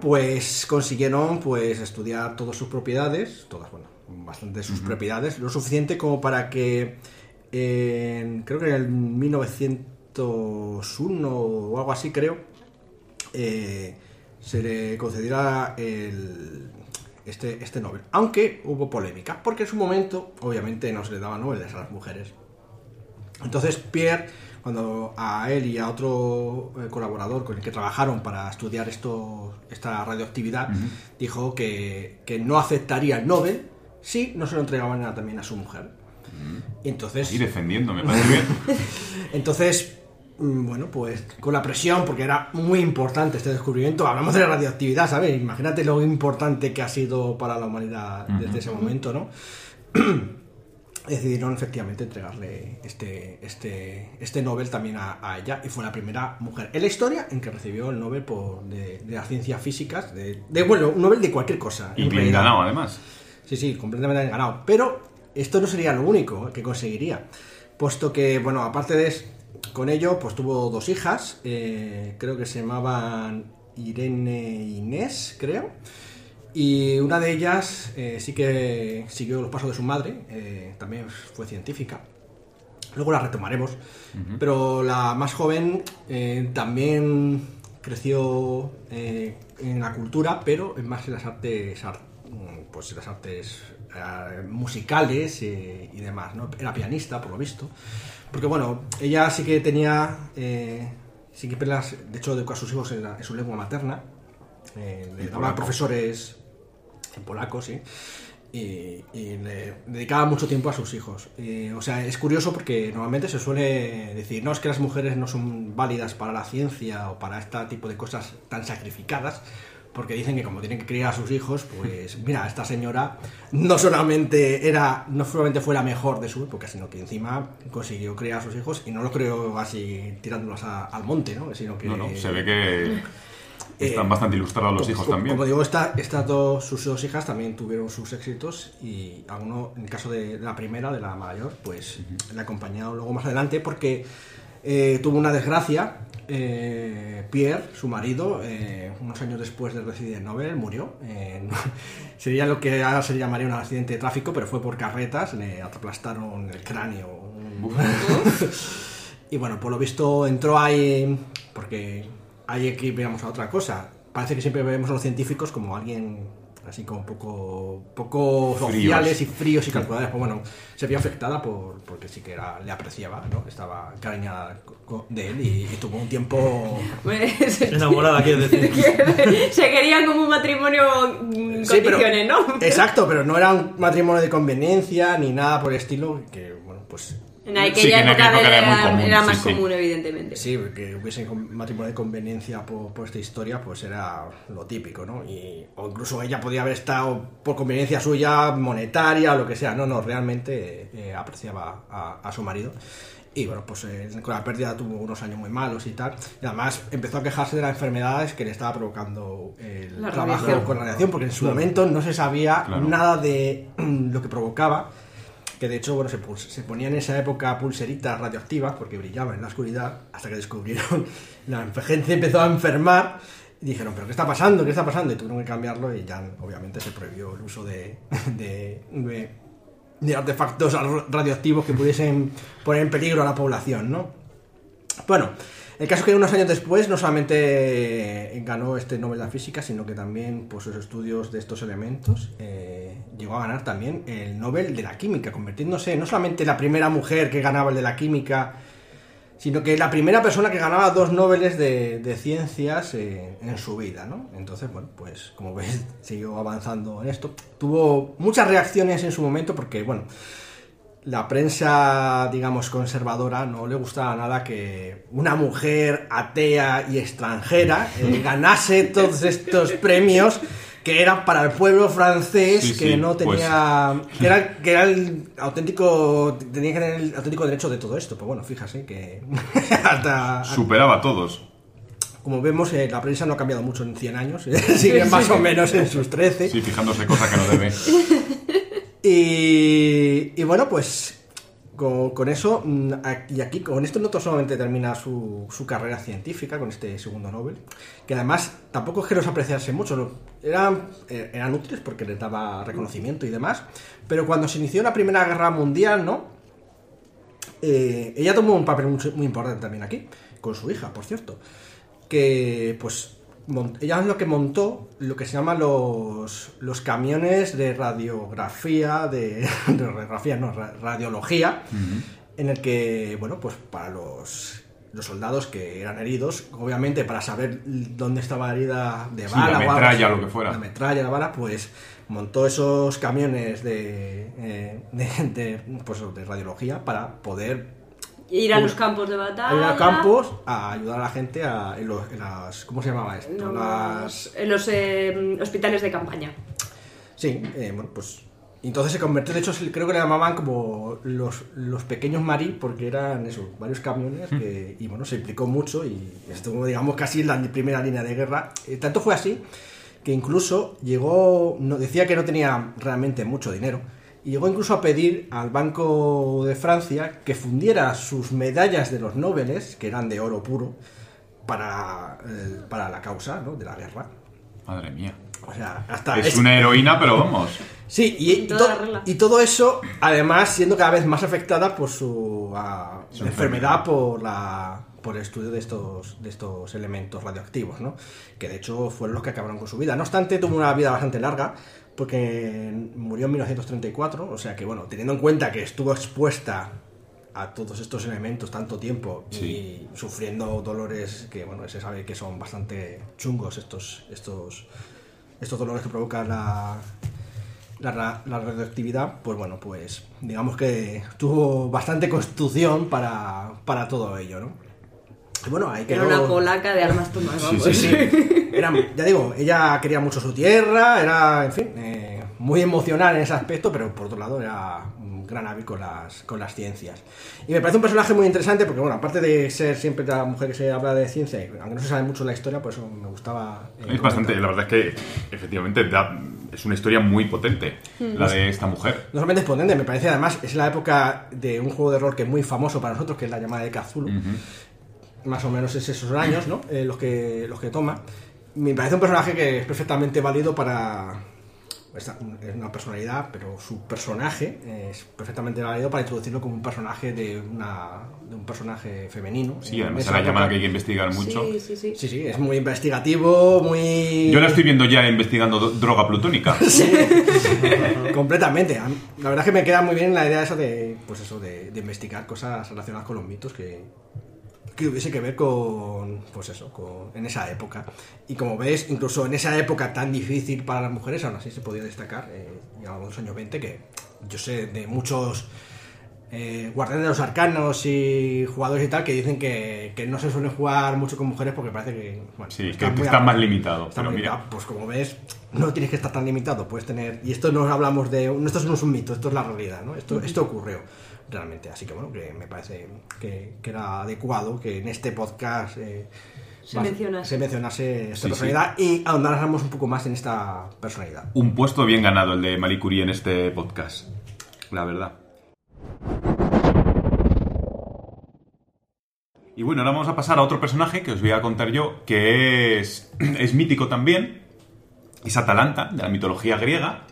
pues consiguieron pues estudiar todas sus propiedades, todas, bueno, bastante sus propiedades, lo suficiente como para que en- creo que en el 1901 o algo así creo, eh, se le concediera el, este, este Nobel. Aunque hubo polémica, porque en su momento, obviamente, no se le daba Nobel a las mujeres. Entonces Pierre, cuando a él y a otro eh, colaborador con el que trabajaron para estudiar esto, esta radioactividad, dijo que, que no aceptaría el Nobel si no se lo entregaban a- también a su mujer. Y entonces... Y defendiendo, me parece bien. Entonces, mm, bueno, pues con la presión, porque era muy importante este descubrimiento, hablamos de la radioactividad, ¿sabes? Imagínate lo importante que ha sido para la humanidad desde ese momento, ¿no? Decidieron efectivamente entregarle este, este, este Nobel también a, a ella y fue la primera mujer en la historia en que recibió el Nobel por, de, de las ciencias físicas, de, de, bueno, un Nobel de cualquier cosa. Y en bien ganado, además. Sí, sí, completamente ganado. Pero esto no sería lo único que conseguiría. Puesto que, bueno, aparte de con ello, pues tuvo dos hijas. eh, creo que se llamaban Irene e Inés, creo. Y una de ellas eh, sí que siguió los pasos de su madre. eh, también fue científica. Luego la retomaremos. Pero la más joven eh, también creció en la cultura, pero en más en las artes, ar- mm, pues en las artes musicales y demás. ¿no? Era pianista, por lo visto. Porque bueno, ella sí que tenía, sí que de hecho educó a sus hijos en, la- en su lengua materna. Eh, le profesores en polaco, sí. Y, y le dedicaba mucho tiempo a sus hijos. O sea, es curioso porque normalmente se suele decir, no, es que las mujeres no son válidas para la ciencia o para este tipo de cosas tan sacrificadas, porque dicen que como tienen que criar a sus hijos, pues mira, esta señora no solamente era, no solamente fue la mejor de su época, sino que encima consiguió criar a sus hijos y no lo creo así tirándolos a- al monte, ¿no? Sino que No, no, se ve que están Eh, bastante ilustrados los hijos como, también. Como digo, esta- estas dos, sus dos hijas también tuvieron sus éxitos y alguno, en el caso de la primera, de la mayor, pues le acompañaron luego más adelante porque eh, tuvo una desgracia. eh, Pierre, su marido, unos años después de recibir el Nobel, murió. Sería lo que ahora se llamaría un accidente de tráfico, pero fue por carretas, le aplastaron el cráneo. Y bueno, por lo visto entró ahí, porque hay aquí veamos a otra cosa. Parece que siempre vemos a los científicos como alguien así como poco, poco sociales y fríos y calculadores. Pues bueno, se vio afectada por, porque sí que era, le apreciaba, ¿no? Estaba encariñada co- de él y, y tuvo un tiempo... Pues, Enamorada, quieres decir. se querían como un matrimonio mm, Sí, pero- condiciones, ¿no? Exacto, pero no era un matrimonio de conveniencia ni nada por el estilo, que bueno, pues En aquella Sí, que en aquella época época era era, muy común, era sí, más sí. común, evidentemente. Sí, que hubiese matrimonio de conveniencia por, por esta historia, pues era lo típico, ¿no? Y, o incluso ella podía haber estado por conveniencia suya, monetaria o lo que sea. No, no, realmente eh, apreciaba a, a su marido. Y bueno, pues eh, con la pérdida tuvo unos años muy malos y tal. Y además empezó a quejarse de las enfermedades que le estaba provocando el La trabajo radiación. con la radiación, porque en su momento no se sabía Claro. nada de lo que provocaba que de hecho bueno se, se ponían en esa época pulseritas radioactivas porque brillaban en la oscuridad hasta que descubrieron la gente empezó a enfermar y dijeron pero qué está pasando qué está pasando y tuvieron que cambiarlo y ya obviamente se prohibió el uso de artefactos ar- radioactivos que pudiesen poner en peligro a la población no bueno el caso es que unos años después no solamente ganó este Nobel de Física, sino que también por sus estudios de estos elementos eh, llegó a ganar también el Nobel de la Química, convirtiéndose no solamente la primera mujer que ganaba el de la Química, sino que la primera persona que ganaba dos Nobeles de, de ciencias eh, en su vida, ¿no? Entonces, bueno, pues como veis, siguió avanzando en esto. Tuvo muchas reacciones en su momento porque, bueno, la prensa, digamos, conservadora no le gustaba nada que una mujer atea y extranjera eh, ganase todos estos premios que era para el pueblo francés Sí, que sí, no pues- tenía que era que era el auténtico tenía que tener el auténtico derecho de todo esto pues bueno fíjate que hasta Superaba a todos. como vemos eh, la prensa no ha cambiado mucho en 100 años sigue más o menos en sus 13 Sí, fijándose cosa que no debe. Y, y bueno, pues con, eso, mm, y aquí con esto no solamente termina su, carrera científica con este segundo Nobel, que además tampoco es que los apreciase mucho, eran, eh, eran útiles porque les daba reconocimiento y demás, pero cuando se inició la Primera Guerra Mundial, ¿no? Eh, ella tomó un papel muy, muy importante también aquí, con su hija, por cierto, que pues ella es lo que montó lo que se llama los, los camiones de radiografía, de, de radiografía, no, ra- radiología, en el que, bueno, pues para los, los soldados que eran heridos, obviamente para saber dónde estaba la herida de Sí, bala la o algo metralla, lo que fuera. la metralla, la bala, pues montó esos camiones de, eh, de, de, pues, de radiología para poder Ir a los campos de batalla. ir a campos a ayudar a la gente a, en, los- en las... ¿Cómo se llamaba esto? Las... En los eh, hospitales de campaña. Sí, eh, bueno, pues... Entonces se convirtió, de hecho creo que le llamaban como los, los pequeños marí porque eran eso, varios camiones que, y bueno, se implicó mucho y estuvo digamos casi en la primera línea de guerra. Eh, tanto fue así que incluso llegó, no, decía que no tenía realmente mucho dinero, y llegó incluso a pedir al Banco de Francia que fundiera sus medallas de los Nobeles, que eran de oro puro, para, eh, para la causa ¿no? de la guerra. Madre mía. O sea, hasta Es una heroína, pero vamos. Sí, y, y to- y todo eso, además, siendo cada vez más afectada por su, Su enfermedad, enfermedad. por la por el estudio de estos, de estos elementos radioactivos, ¿no? Que de hecho fueron los que acabaron con su vida. No obstante, tuvo una vida bastante larga, porque murió en 1934, o sea que, bueno, teniendo en cuenta que estuvo expuesta a todos estos elementos tanto tiempo Sí. y sufriendo dolores que, bueno, se sabe que son bastante chungos estos, estos, estos dolores que provoca la, la, la radioactividad, pues bueno, pues digamos que tuvo bastante constitución para, para todo ello, ¿no? Bueno, ahí Era quedó... una polaca de armas tomadas. Sí, vamos. sí, sí. Era, ya digo, ella quería mucho su tierra, era, en fin, eh, muy emocional en ese aspecto, pero por otro lado era un gran hábil con las, con las ciencias. Y me parece un personaje muy interesante porque, bueno, aparte de ser siempre la mujer que se habla de ciencia, y aunque no se sabe mucho la historia, por eso me gustaba... eh, Es bastante, la verdad es que efectivamente da- es una historia muy potente la de esta mujer. No solamente es potente, me parece además, es la época de un juego de rol que es muy famoso para nosotros, que es la llamada de Cthulhu. Más o menos es esos años, ¿no? Eh, los, que, los que toma. Me parece un personaje que es perfectamente válido para... Es una personalidad, pero su personaje es perfectamente válido para introducirlo como un personaje de, una, de un personaje femenino. Sí, además esa se la llama época. que hay que investigar mucho. Sí, sí, sí. Sí, sí, es muy investigativo, muy... Yo la estoy viendo ya investigando do- droga plutónica. Completamente. A mí- La verdad es que me queda muy bien la idea esa de, pues eso, de, de investigar cosas relacionadas con los mitos que, que hubiese que ver con, pues eso, con, en esa época. Y como ves, incluso en esa época tan difícil para las mujeres, aún así se podía destacar, eh, ya en los años 20, que yo sé de muchos eh, guardianes de los arcanos y jugadores y tal que dicen que, que no se suelen jugar mucho con mujeres porque parece que, bueno, Sí, que están que muy está a- más limitado. Está Pero muy mira, limitado. Pues como ves, no tienes que estar tan limitado. Puedes tener. Y esto no hablamos de. Esto no es un mito, esto es la realidad, ¿no? Esto, esto ocurrió realmente. Así que bueno, que me parece que, que era adecuado que en este podcast. eh, Se más- mencionase. se mencionase esta Sí, personalidad y ahondáramos un poco más en esta personalidad. un puesto bien ganado el de Marie Curie en este podcast. La verdad. Y bueno, ahora vamos a pasar a otro personaje que os voy a contar yo, que es, es mítico también. Es Atalanta, de la mitología griega.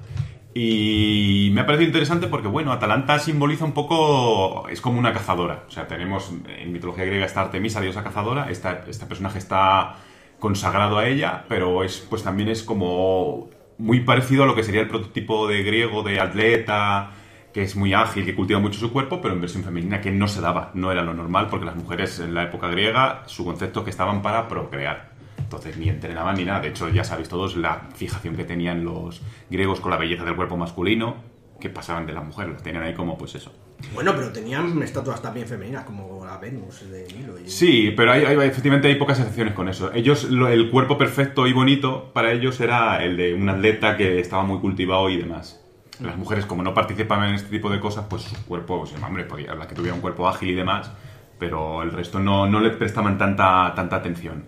Y me ha parecido interesante porque, bueno, Atalanta simboliza un poco. Es como una cazadora. O sea, tenemos en mitología griega esta Artemisa, diosa cazadora. Esta, este personaje está consagrado a ella, pero es, pues también es como muy parecido a lo que sería el prototipo de griego de atleta, que es muy ágil, que cultiva mucho su cuerpo, pero en versión femenina, que no se daba, no era lo normal, porque las mujeres en la época griega, su concepto es que estaban para procrear. Entonces ni entrenaban ni nada. De hecho, ya sabéis todos la fijación que tenían los griegos con la belleza del cuerpo masculino, que pasaban de las mujeres, las tenían ahí como pues eso. Bueno, pero tenían estatuas también femeninas, como la Venus de Milo. y- Sí, pero hay, hay- efectivamente hay pocas excepciones con eso. Ellos, lo- el cuerpo perfecto y bonito para ellos era el de un atleta que estaba muy cultivado y demás. Las mujeres, como no participan en este tipo de cosas, pues sus cuerpos, pues, hombre, podía la que tuviera un cuerpo ágil y demás, pero el resto no, no le prestaban tanta, tanta atención.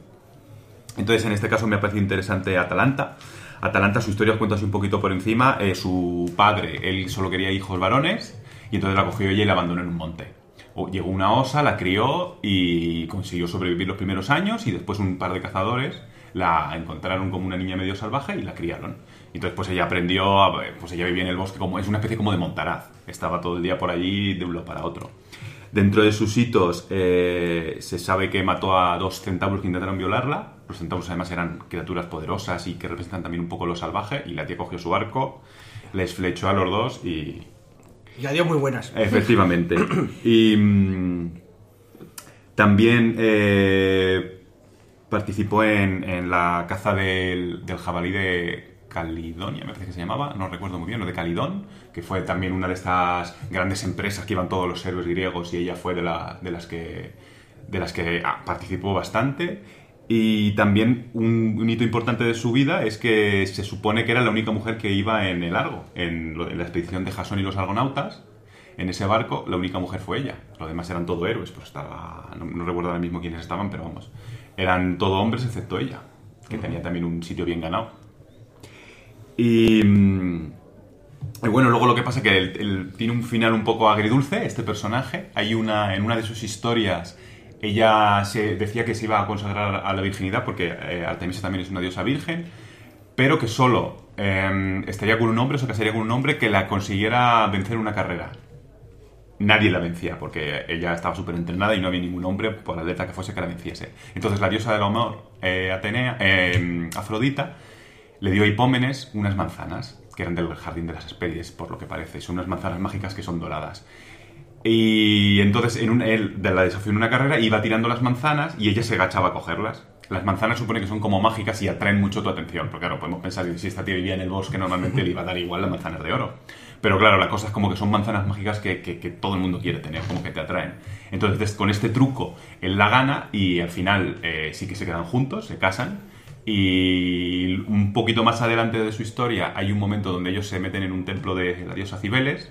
Entonces, en este caso me ha parecido interesante Atalanta. Atalanta, su historia os cuento así un poquito por encima. Eh, su padre, él solo quería hijos varones, y entonces la cogió ella y la abandonó en un monte. O- Llegó una osa, la crió y consiguió sobrevivir los primeros años, y después un par de cazadores la encontraron como una niña medio salvaje y la criaron. Entonces, pues ella aprendió, a- pues ella vivía en el bosque como, es una especie como de montaraz. Estaba todo el día por allí de un lado para otro. Dentro de sus hitos eh, se sabe que mató a dos centauros que intentaron violarla. Los centauros además eran criaturas poderosas y que representan también un poco lo salvaje. Y la tía cogió su arco, les flechó a los dos y... Y adiós muy buenas. Efectivamente. y mm, también eh, participó en, en la caza del, del jabalí de Calidonia, me parece que se llamaba, no recuerdo muy bien, o de Calidón, que fue también una de estas grandes empresas que iban todos los héroes griegos y ella fue de, la- de las que, de las que ah, participó bastante. Y también un, un hito importante de su vida es que se supone que era la única mujer que iba en el Argo, en, lo- en la expedición de Jasón y los argonautas. En ese barco, la única mujer fue ella. Los demás eran todo héroes, pues estaba. No, no recuerdo ahora mismo quiénes estaban, pero vamos. Eran todo hombres excepto ella, que tenía también un sitio bien ganado. Y. y bueno, luego lo que pasa es que él- él tiene un final un poco agridulce, este personaje. Hay una, en una de sus historias, ella se decía que se iba a consagrar a la virginidad, porque eh, Artemisa también es una diosa virgen, pero que solo eh, estaría con un hombre, o se casaría con un hombre que la consiguiera vencer en una carrera. Nadie la vencía, porque ella estaba súper entrenada y no había ningún hombre, por atleta que fuese, que la venciese. Entonces la diosa del amor, eh, Atenea, eh, Afrodita, le dio a Hipómenes unas manzanas, que eran del jardín de las Hespérides, por lo que parece. Son unas manzanas mágicas que son doradas. Y entonces en un, él de la desafió en una carrera iba tirando las manzanas y ella se agachaba a cogerlas. Las manzanas supone que son como mágicas y atraen mucho tu atención. Porque claro, podemos pensar que si esta tía vivía en el bosque normalmente le iba a dar igual las manzanas de oro. Pero claro, la cosa es como que son manzanas mágicas que, todo el mundo quiere tener, como que te atraen. Entonces con este truco él la gana y al final eh, sí que se quedan juntos, se casan. Y un poquito más adelante de su historia hay un momento donde ellos se meten en un templo de la diosa Cibeles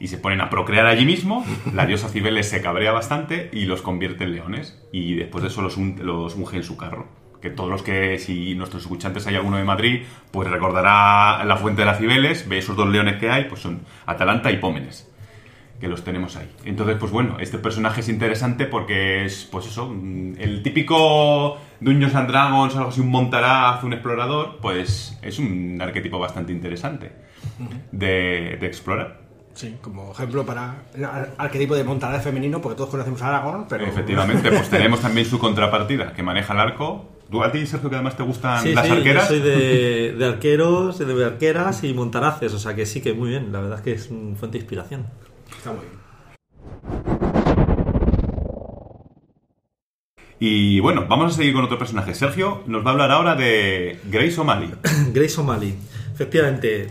y se ponen a procrear allí mismo. La diosa Cibeles se cabrea bastante y los convierte en leones. Y después de eso los, un- los unge en su carro. Que todos los que, si nuestros escuchantes hay alguno de Madrid, pues recordará la fuente de la Cibeles, ve esos dos leones que hay, pues son Atalanta y Pómenes que los tenemos ahí. Entonces, pues bueno, este personaje es interesante porque es, pues eso, mm, el típico Dungeons and Dragons, algo así, un montaraz, un explorador, pues es un arquetipo bastante interesante de, de explorar. Sí, como ejemplo para el arquetipo de montaraz femenino, porque todos conocemos a Aragorn, pero... Efectivamente, pues tenemos también su contrapartida, que maneja el arco. ¿Tú a ti, Sergio, que además te gustan Sí, las sí, arqueras? yo soy de, de arqueros, de arqueras y montaraces, o sea que sí que muy bien, la verdad es que es una fuente de inspiración. Está muy bien. Y bueno, vamos a seguir con otro personaje. Sergio nos va a hablar ahora de Grace O'Malley. Grace O'Malley, efectivamente,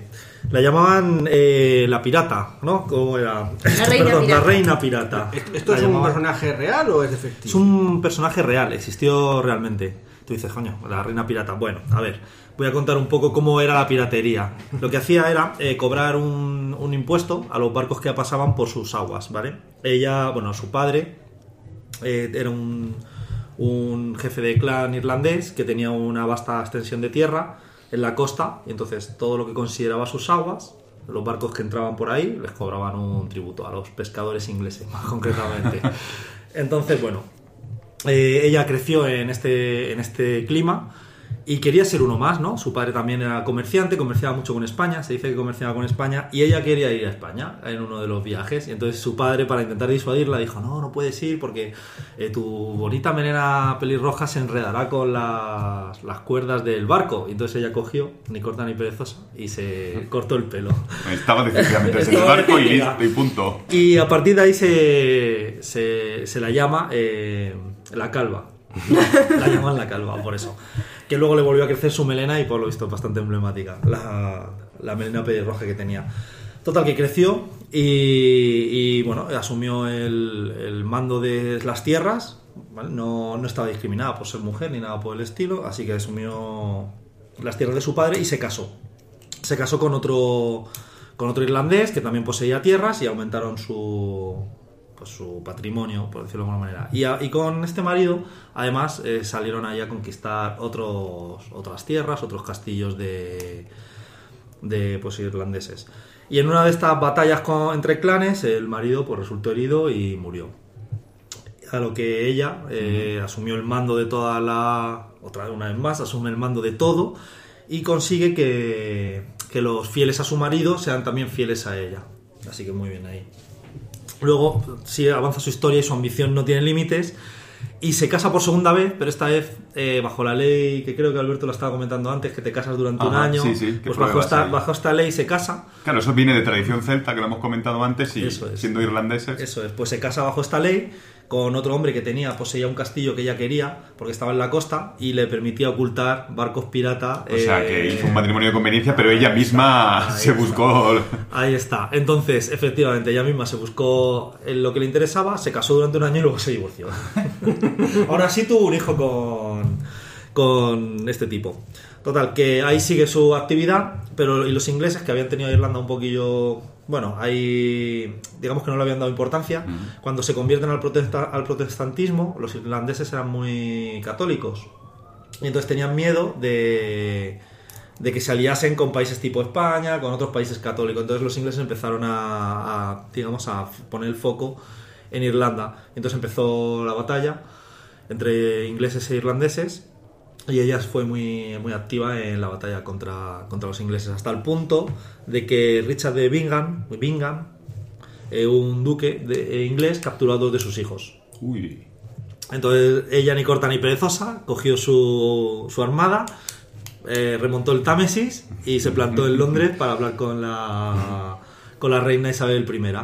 la llamaban eh, la pirata, ¿no? ¿Cómo era? La reina Perdón, pirata. la reina pirata. ¿Esto La es un personaje real o es de ficticio? Es un personaje real, existió realmente. Tú dices, coño, la reina pirata. Bueno, a ver, voy a contar un poco cómo era la piratería. Lo que hacía era eh, cobrar un, un impuesto a los barcos que pasaban por sus aguas, ¿vale? Ella, bueno, su padre eh, era un, un jefe de clan irlandés que tenía una vasta extensión de tierra en la costa y entonces todo lo que consideraba sus aguas, los barcos que entraban por ahí, les cobraban un tributo a los pescadores ingleses, más concretamente. Entonces, bueno, eh, ella creció en este, en este clima y quería ser uno más, ¿no? Su padre también era comerciante, comerciaba mucho con España, se dice que comerciaba con España, y ella quería ir a España en uno de los viajes. Y entonces su padre, para intentar disuadirla, dijo, no, no puedes ir porque eh, tu bonita melena pelirroja se enredará con las, las cuerdas del barco. Y entonces ella cogió, ni corta ni perezosa, y se cortó el pelo. Estaba definitivamente en el barco y listo, y punto. Y a partir de ahí se, se, se la llama eh, la calva. La llaman la calva, por eso. Que luego le volvió a crecer su melena y por lo visto bastante emblemática, la, melena pelirroja que tenía. Total, que creció y, bueno, asumió el, mando de las tierras. No, no estaba discriminada por ser mujer ni nada por el estilo, así que asumió las tierras de su padre y se casó. Se casó con otro, con otro irlandés que también poseía tierras y aumentaron su, pues, su patrimonio, por decirlo de alguna manera. Y, a- y con este marido, además, eh, salieron ahí a conquistar otros, otras tierras, otros castillos de, de pues, irlandeses. Y en una de estas batallas con- entre clanes, el marido pues, resultó herido y murió. A lo que ella eh, asumió el mando de toda la. Otra una vez más, asume el mando de todo y consigue que, que los fieles a su marido sean también fieles a ella. Así que muy bien ahí. Luego, sí avanza su historia y su ambición no tiene límites. Y se casa por segunda vez, pero esta vez eh, bajo la ley que creo que Alberto lo estaba comentando antes, que te casas durante un Ajá, año. sí, sí, ¿qué pues bajo esta, bajo esta ley se casa. Claro, eso viene de tradición celta, que lo hemos comentado antes, y Eso es. siendo irlandeses. Eso es, pues se casa bajo esta ley con otro hombre que tenía, poseía un castillo que ella quería, porque estaba en la costa, y le permitía ocultar barcos pirata. O sea, eh, que hizo un matrimonio de conveniencia, pero ella misma se está. buscó... Ahí está. Entonces, efectivamente, ella misma se buscó en lo que le interesaba, se casó durante un año y luego se divorció. Ahora sí tuvo un hijo con, con este tipo. Total, que ahí sigue su actividad, pero y los ingleses que habían tenido a Irlanda un poquillo... Bueno, ahí digamos que no le habían dado importancia. Cuando se convierten al, protesta- al protestantismo, los irlandeses eran muy católicos. Y entonces tenían miedo de, de que se aliasen con países tipo España, con otros países católicos. Entonces los ingleses empezaron a, a, digamos, a poner el foco en Irlanda. Entonces empezó la batalla entre ingleses e irlandeses y ella fue muy, muy activa en la batalla contra, contra los ingleses, hasta el punto de que Richard de Bingham, Bingham eh, un duque de, eh, inglés, capturó a dos de sus hijos. Uy. Entonces ella ni corta ni perezosa cogió su, su armada, eh, remontó el Támesis y se plantó en Londres para hablar con la, con la reina Isabel I.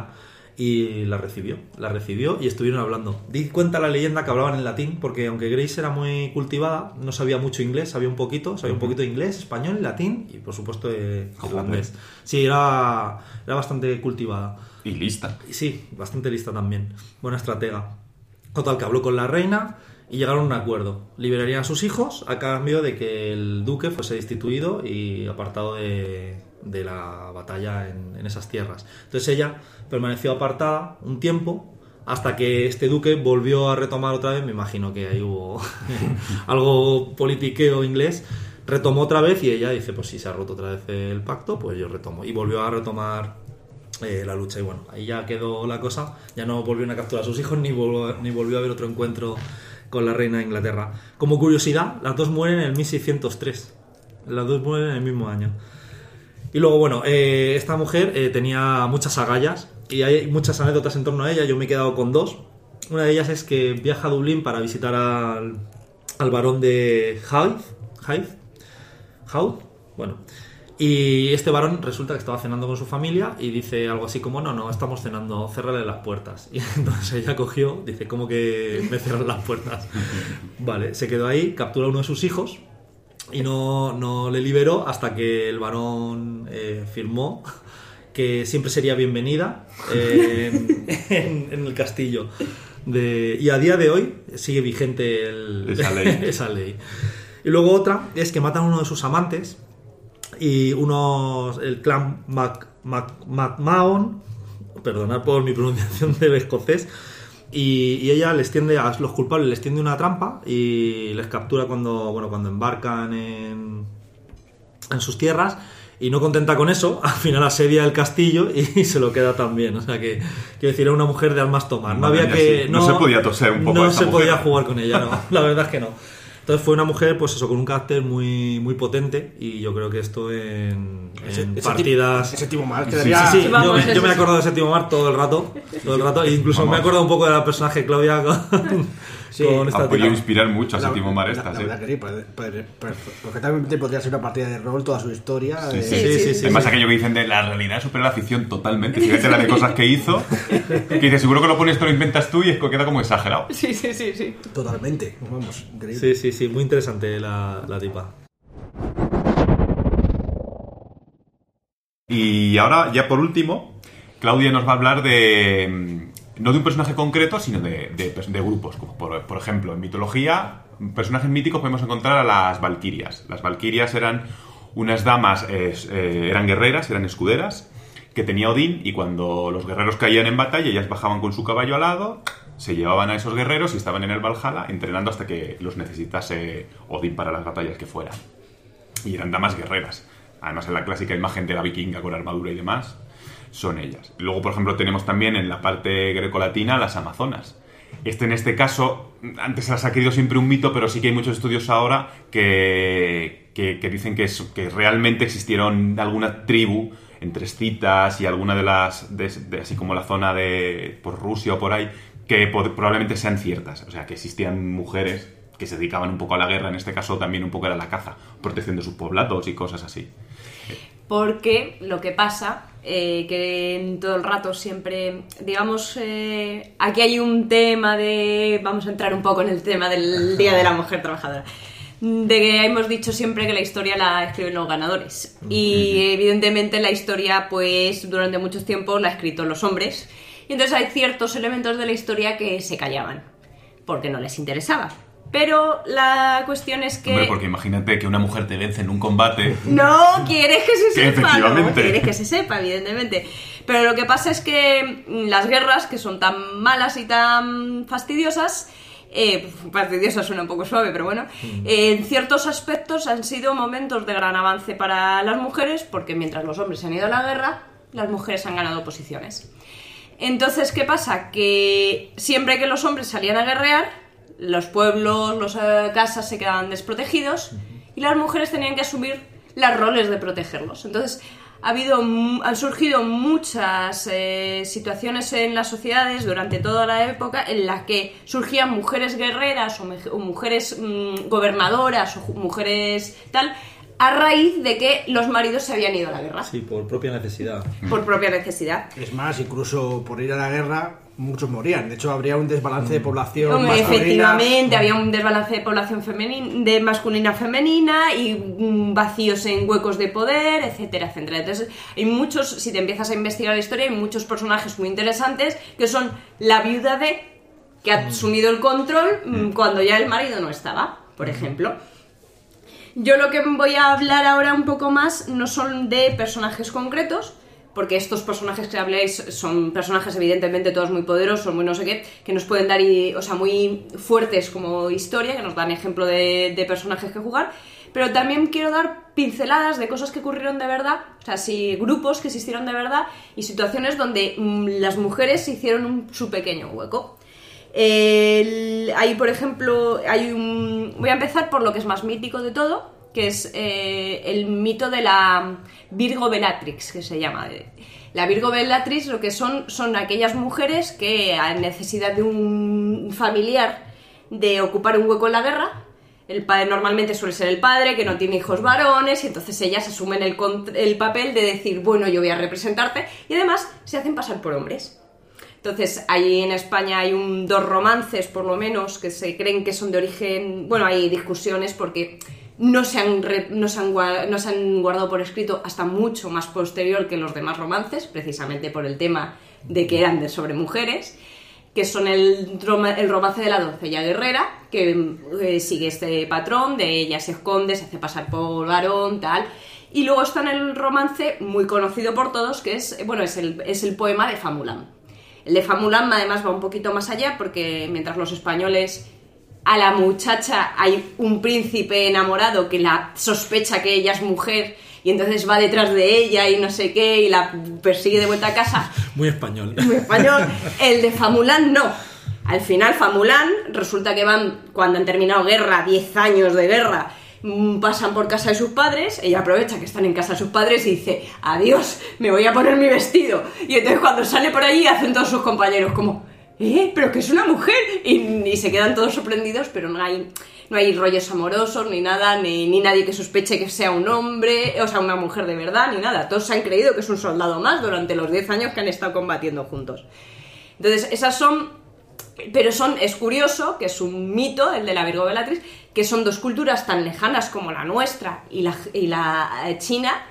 Y la recibió, la recibió y estuvieron hablando. Di cuenta la leyenda que hablaban en latín, porque aunque Grace era muy cultivada, no sabía mucho inglés, sabía un poquito, sabía un poquito de inglés, español, latín y por supuesto de irlandés. Sí, era, era bastante cultivada. Y lista. Sí, bastante lista también. Buena estratega. Total, que habló con la reina y llegaron a un acuerdo. Liberarían a sus hijos a cambio de que el duque fuese destituido y apartado de, de la batalla en, esas tierras. Entonces ella permaneció apartada un tiempo hasta que este duque volvió a retomar otra vez, me imagino que ahí hubo algo politiqueo inglés, retomó otra vez y ella dice, pues si se ha roto otra vez el pacto, pues yo retomo. Y volvió a retomar eh, la lucha. Y bueno, ahí ya quedó la cosa. Ya no volvieron a capturar a sus hijos ni volvió, ni volvió a haber otro encuentro con la reina de Inglaterra. Como curiosidad, las dos mueren en el 1603. Las dos mueren en el mismo año. Y luego, bueno, eh, esta mujer eh, tenía muchas agallas y hay muchas anécdotas en torno a ella. Yo me he quedado con dos. Una de ellas es que viaja a Dublín para visitar al, al varón de Hyde. Hyde. Bueno. Y este varón resulta que estaba cenando con su familia y dice algo así como, no, no, estamos cenando, cerrarle las puertas. Y entonces ella cogió, dice, ¿cómo que me cierran las puertas? Vale, se quedó ahí, capturó a uno de sus hijos y no, no le liberó hasta que el varón eh, firmó que siempre sería bienvenida en, en- en el castillo. De, y a día de hoy sigue vigente el- Esa ley. esa ley. Y luego otra es que matan a uno de sus amantes y unos el clan Mac, Mac- MacMahon, perdonad por mi pronunciación del escocés, y, y ella les tiende a los culpables les tiende una trampa y les captura cuando bueno cuando embarcan en, en sus tierras y no contenta con eso, al final asedia el castillo y se lo queda también. O sea que, quiero decir, era una mujer de almas tomar. No había que. No se podía toser un poco No a se mujer. podía jugar con ella, no. La verdad es que no. Entonces fue una mujer, pues eso, con un carácter muy, muy potente y yo creo que esto en, Ese- en ese partidas... tipo- ese tipo mal Sí, quedaría. Sí, sí, Vamos, yo, me- eso yo me he acordado de Séptimo Mar todo el rato, todo el rato, e incluso Vamos. me he acordado un poco de la personaje Claudia con, Sí. con Ha podido inspirar mucho a La- Séptimo Mar la- esta, la sí. verdad que sí, puede- puede- puede- perfectamente podría ser una partida de rol toda su historia. Sí, de- sí. Sí, sí, sí. Además, sí. aquello que dicen de la realidad supera la ficción totalmente. Fíjate la de cosas que hizo. Que dice, seguro que lo pones, te lo inventas tú y es que queda como exagerado. Sí, sí, sí, sí. Totalmente. Vamos, increíble. Sí, sí, sí, muy interesante la, la tipa. Y ahora, ya por último, Claudia nos va a hablar de. No de un personaje concreto, sino de, de- grupos. Como por, ejemplo, en mitología, personajes míticos podemos encontrar a las Valquirias. Las Valquirias eran unas damas, eh, eran guerreras, eran escuderas, que tenía Odín, y cuando los guerreros caían en batalla, ellas bajaban con su caballo alado, se llevaban a esos guerreros y estaban en el Valhalla entrenando hasta que los necesitase Odín para las batallas que fueran y eran damas guerreras. Además, en la clásica imagen de la vikinga con armadura y demás, son ellas. Luego, por ejemplo, tenemos también en la parte grecolatina las amazonas. Este, en este caso, antes las ha querido siempre un mito, pero sí que hay muchos estudios ahora que, que- dicen que, que realmente existieron alguna tribu entre escitas y alguna de las, así como la zona de por Rusia o por ahí, que probablemente sean ciertas. O sea, que existían mujeres que se dedicaban un poco a la guerra, en este caso también un poco era la caza, protección de sus poblados y cosas así. Porque lo que pasa, eh, que en todo el rato siempre, digamos, eh, aquí hay un tema de, vamos a entrar un poco en el tema del Día de la Mujer Trabajadora, de que hemos dicho siempre que la historia la escriben los ganadores. Y evidentemente la historia, pues, durante muchos tiempos la han escrito los hombres. Y entonces hay ciertos elementos de la historia que se callaban, porque no les interesaba. Pero la cuestión es que... Hombre, porque imagínate que una mujer te vence en un combate. No quieres que se Que sepa, no efectivamente. quieres que se sepa, evidentemente. Pero lo que pasa es que mm, las guerras, que son tan malas y tan fastidiosas, eh, fastidiosa suena un poco suave, pero bueno, eh, en ciertos aspectos han sido momentos de gran avance para las mujeres, porque mientras los hombres se han ido a la guerra, las mujeres han ganado posiciones. Entonces, ¿qué pasa? Que siempre que los hombres salían a guerrear, los pueblos, las casas se quedaban desprotegidos y las mujeres tenían que asumir los roles de protegerlos. Entonces, ha habido, han surgido muchas eh, situaciones en las sociedades durante toda la época en las que surgían mujeres guerreras o, mujeres mm, gobernadoras o mujeres tal, a raíz de que los maridos se habían ido a la guerra Sí, por propia necesidad. por propia necesidad. Es más, incluso por ir a la guerra, muchos morían. De hecho, habría un desbalance de población Hombre, masculina. efectivamente, había un desbalance de población femenina, de masculina femenina y mm, vacíos en huecos de poder, etcétera, etcétera. Entonces, hay muchos, si te empiezas a investigar la historia, hay muchos personajes muy interesantes que son la viuda de que ha asumido el control mm, cuando ya el marido no estaba, por ejemplo. Yo lo que voy a hablar ahora un poco más no son de personajes concretos, porque estos personajes que habléis son personajes evidentemente todos muy poderosos, muy no sé qué, que nos pueden dar, o sea, muy fuertes como historia, que nos dan ejemplo de, personajes que jugar, pero también quiero dar pinceladas de cosas que ocurrieron de verdad, o sea, sí, grupos que existieron de verdad y situaciones donde mm, las mujeres hicieron un- su pequeño hueco. Hay, por ejemplo, hay un... Voy a empezar por lo que es más mítico de todo, que es eh, el mito de la Virgo Bellatrix, que se llama. La Virgo Bellatrix lo que son son aquellas mujeres que a necesidad de un familiar de ocupar un hueco en la guerra, el padre normalmente suele ser el padre que no tiene hijos varones y entonces ellas asumen el, el papel de decir, bueno, yo voy a representarte y además se hacen pasar por hombres. Entonces, ahí en España hay un, dos romances, por lo menos, que se creen que son de origen... Bueno, hay discusiones porque no se han, no se han, no se han guardado por escrito hasta mucho más posterior que los demás romances, precisamente por el tema de que eran de sobre mujeres, que son el, el romance de la doncella guerrera, que eh, sigue este patrón, de ella se esconde, se hace pasar por varón, tal... Y luego está el romance muy conocido por todos, que es, bueno, es el, es el poema de Famulán. El de Famulam además va un poquito más allá porque mientras los españoles a la muchacha hay un príncipe enamorado que la sospecha que ella es mujer y entonces va detrás de ella y no sé qué y la persigue de vuelta a casa. Muy español. Muy español. El de Famulán no. Al final Famulán resulta que van cuando han terminado guerra, 10 años de guerra, pasan por casa de sus padres, ella aprovecha que están en casa de sus padres y dice, adiós, me voy a poner mi vestido. Y entonces cuando sale por allí hacen todos sus compañeros como, ¿eh? Pero que es una mujer. Y, y se quedan todos sorprendidos, pero no hay, no hay rollos amorosos ni nada, ni, ni nadie que sospeche que sea un hombre, o sea, una mujer de verdad, ni nada. Todos se han creído que es un soldado más durante los 10 años que han estado combatiendo juntos. Entonces, esas son pero son, es curioso que es un mito, el de la Virgo Bellatrix, que son dos culturas tan lejanas como la nuestra y la, y la eh, china,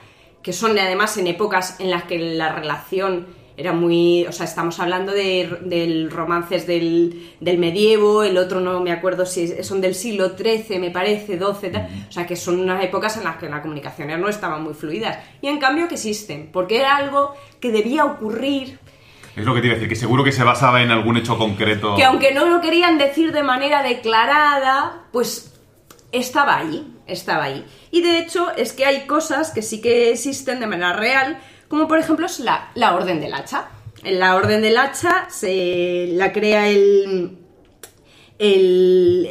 que son además en épocas en las que la relación era muy, o sea, estamos hablando de, del romances del, del, medievo, el otro no me acuerdo si son del siglo XIII, me parece, XII, tal. o sea, que son unas épocas en las que la comunicación no estaban muy fluidas. Y en cambio que existen, porque era algo que debía ocurrir es lo que te iba a decir, que seguro que se basaba en algún hecho concreto. Que aunque no lo querían decir de manera declarada, pues estaba ahí, estaba ahí. Y de hecho es que hay cosas que sí que existen de manera real, como por ejemplo es la, la Orden del Hacha. En la Orden del Hacha se la crea el, el,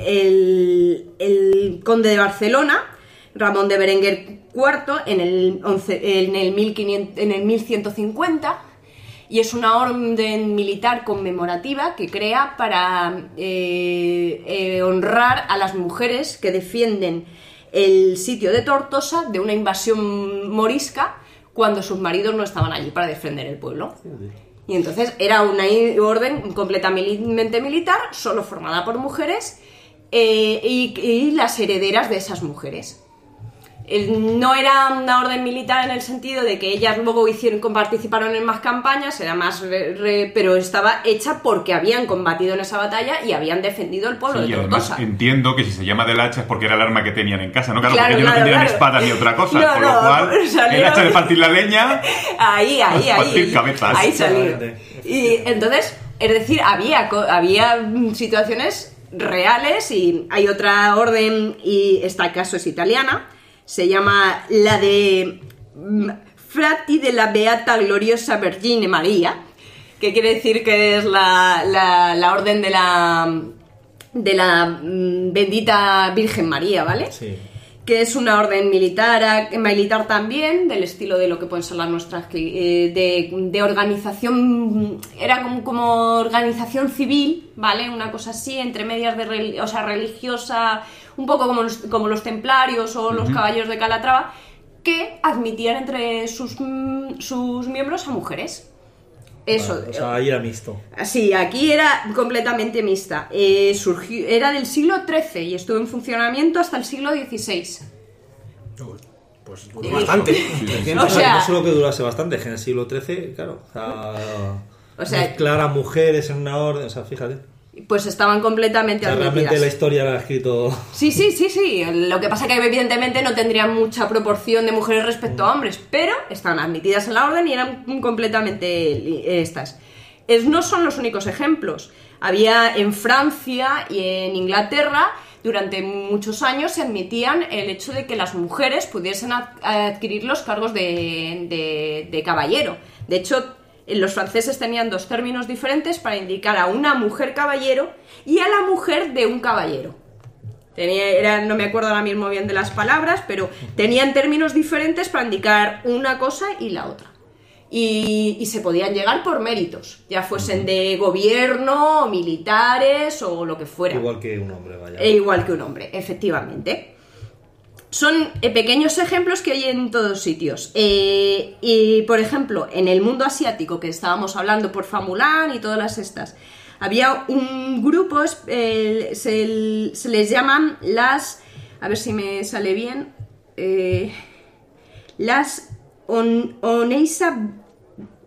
conde de Barcelona, Ramón de Berenguer IV, en el, en el, 1500, en el 1150 y es una orden militar conmemorativa que crea para eh, eh, honrar a las mujeres que defienden el sitio de Tortosa de una invasión morisca cuando sus maridos no estaban allí para defender el pueblo. Y entonces era una orden completamente militar, solo formada por mujeres eh, y las herederas de esas mujeres no era una orden militar en el sentido de que ellas luego hicieron, participaron en más campañas, era más, pero estaba hecha porque habían combatido en esa batalla y habían defendido el pueblo sí, de y además entiendo que si se llama del hacha es porque era el arma que tenían en casa, ¿no? Claro, porque ellos no tendrían espada ni otra cosa, por lo cual el hacha de partir la leña, ahí, ahí, ahí, cabezas. Ahí salió. Y entonces, es decir, había, había situaciones reales y hay otra orden y este caso es italiana se llama la de mm, Frati de la Beata Gloriosa Vergine María, que quiere decir que es la, la, orden de la, de la mm, bendita Virgen María, ¿vale? Sí. Que es una orden militar, militar también, del estilo de lo que pueden ser las nuestras, eh, de, de, organización, era como, como, organización civil, ¿vale? Una cosa así, entre medias de, o sea, religiosa, un poco como los, como los templarios o los caballeros de Calatrava, que admitían entre sus, sus miembros a mujeres. Eso. o sea, ahí era mixto. Sí, aquí era completamente mixta. Eh, surgió, era del siglo XIII y estuvo en funcionamiento hasta el siglo XVI. Pues duró bastante. o sea, no solo que durase bastante, en el siglo XIII, claro. O sea, mezclar a mujeres en una orden, o sea, fíjate pues estaban completamente o Realmente la historia la ha escrito. Sí, sí, sí, sí. Lo que pasa es que evidentemente no tendrían mucha proporción de mujeres respecto a hombres, pero están admitidas en la orden y eran completamente estas. Es, no son los únicos ejemplos. Había en Francia y en Inglaterra durante muchos años se admitían el hecho de que las mujeres pudiesen adquirir los cargos de, de, de caballero. De hecho, los franceses tenían dos términos diferentes para indicar a una mujer caballero y a la mujer de un caballero. Tenía, no me acuerdo ahora mismo bien de las palabras, pero tenían términos diferentes para indicar una cosa y la otra. Y, se podían llegar por méritos, ya fuesen de gobierno, militares o lo que fuera. Igual que un hombre, vaya. E igual que un hombre, efectivamente son eh, pequeños ejemplos que hay en todos sitios. Eh, y, por ejemplo, en el mundo asiático, que estábamos hablando por Famulán y todas estas, había un grupo, se, les llaman las, a ver si me sale bien, eh, las on, oneisa,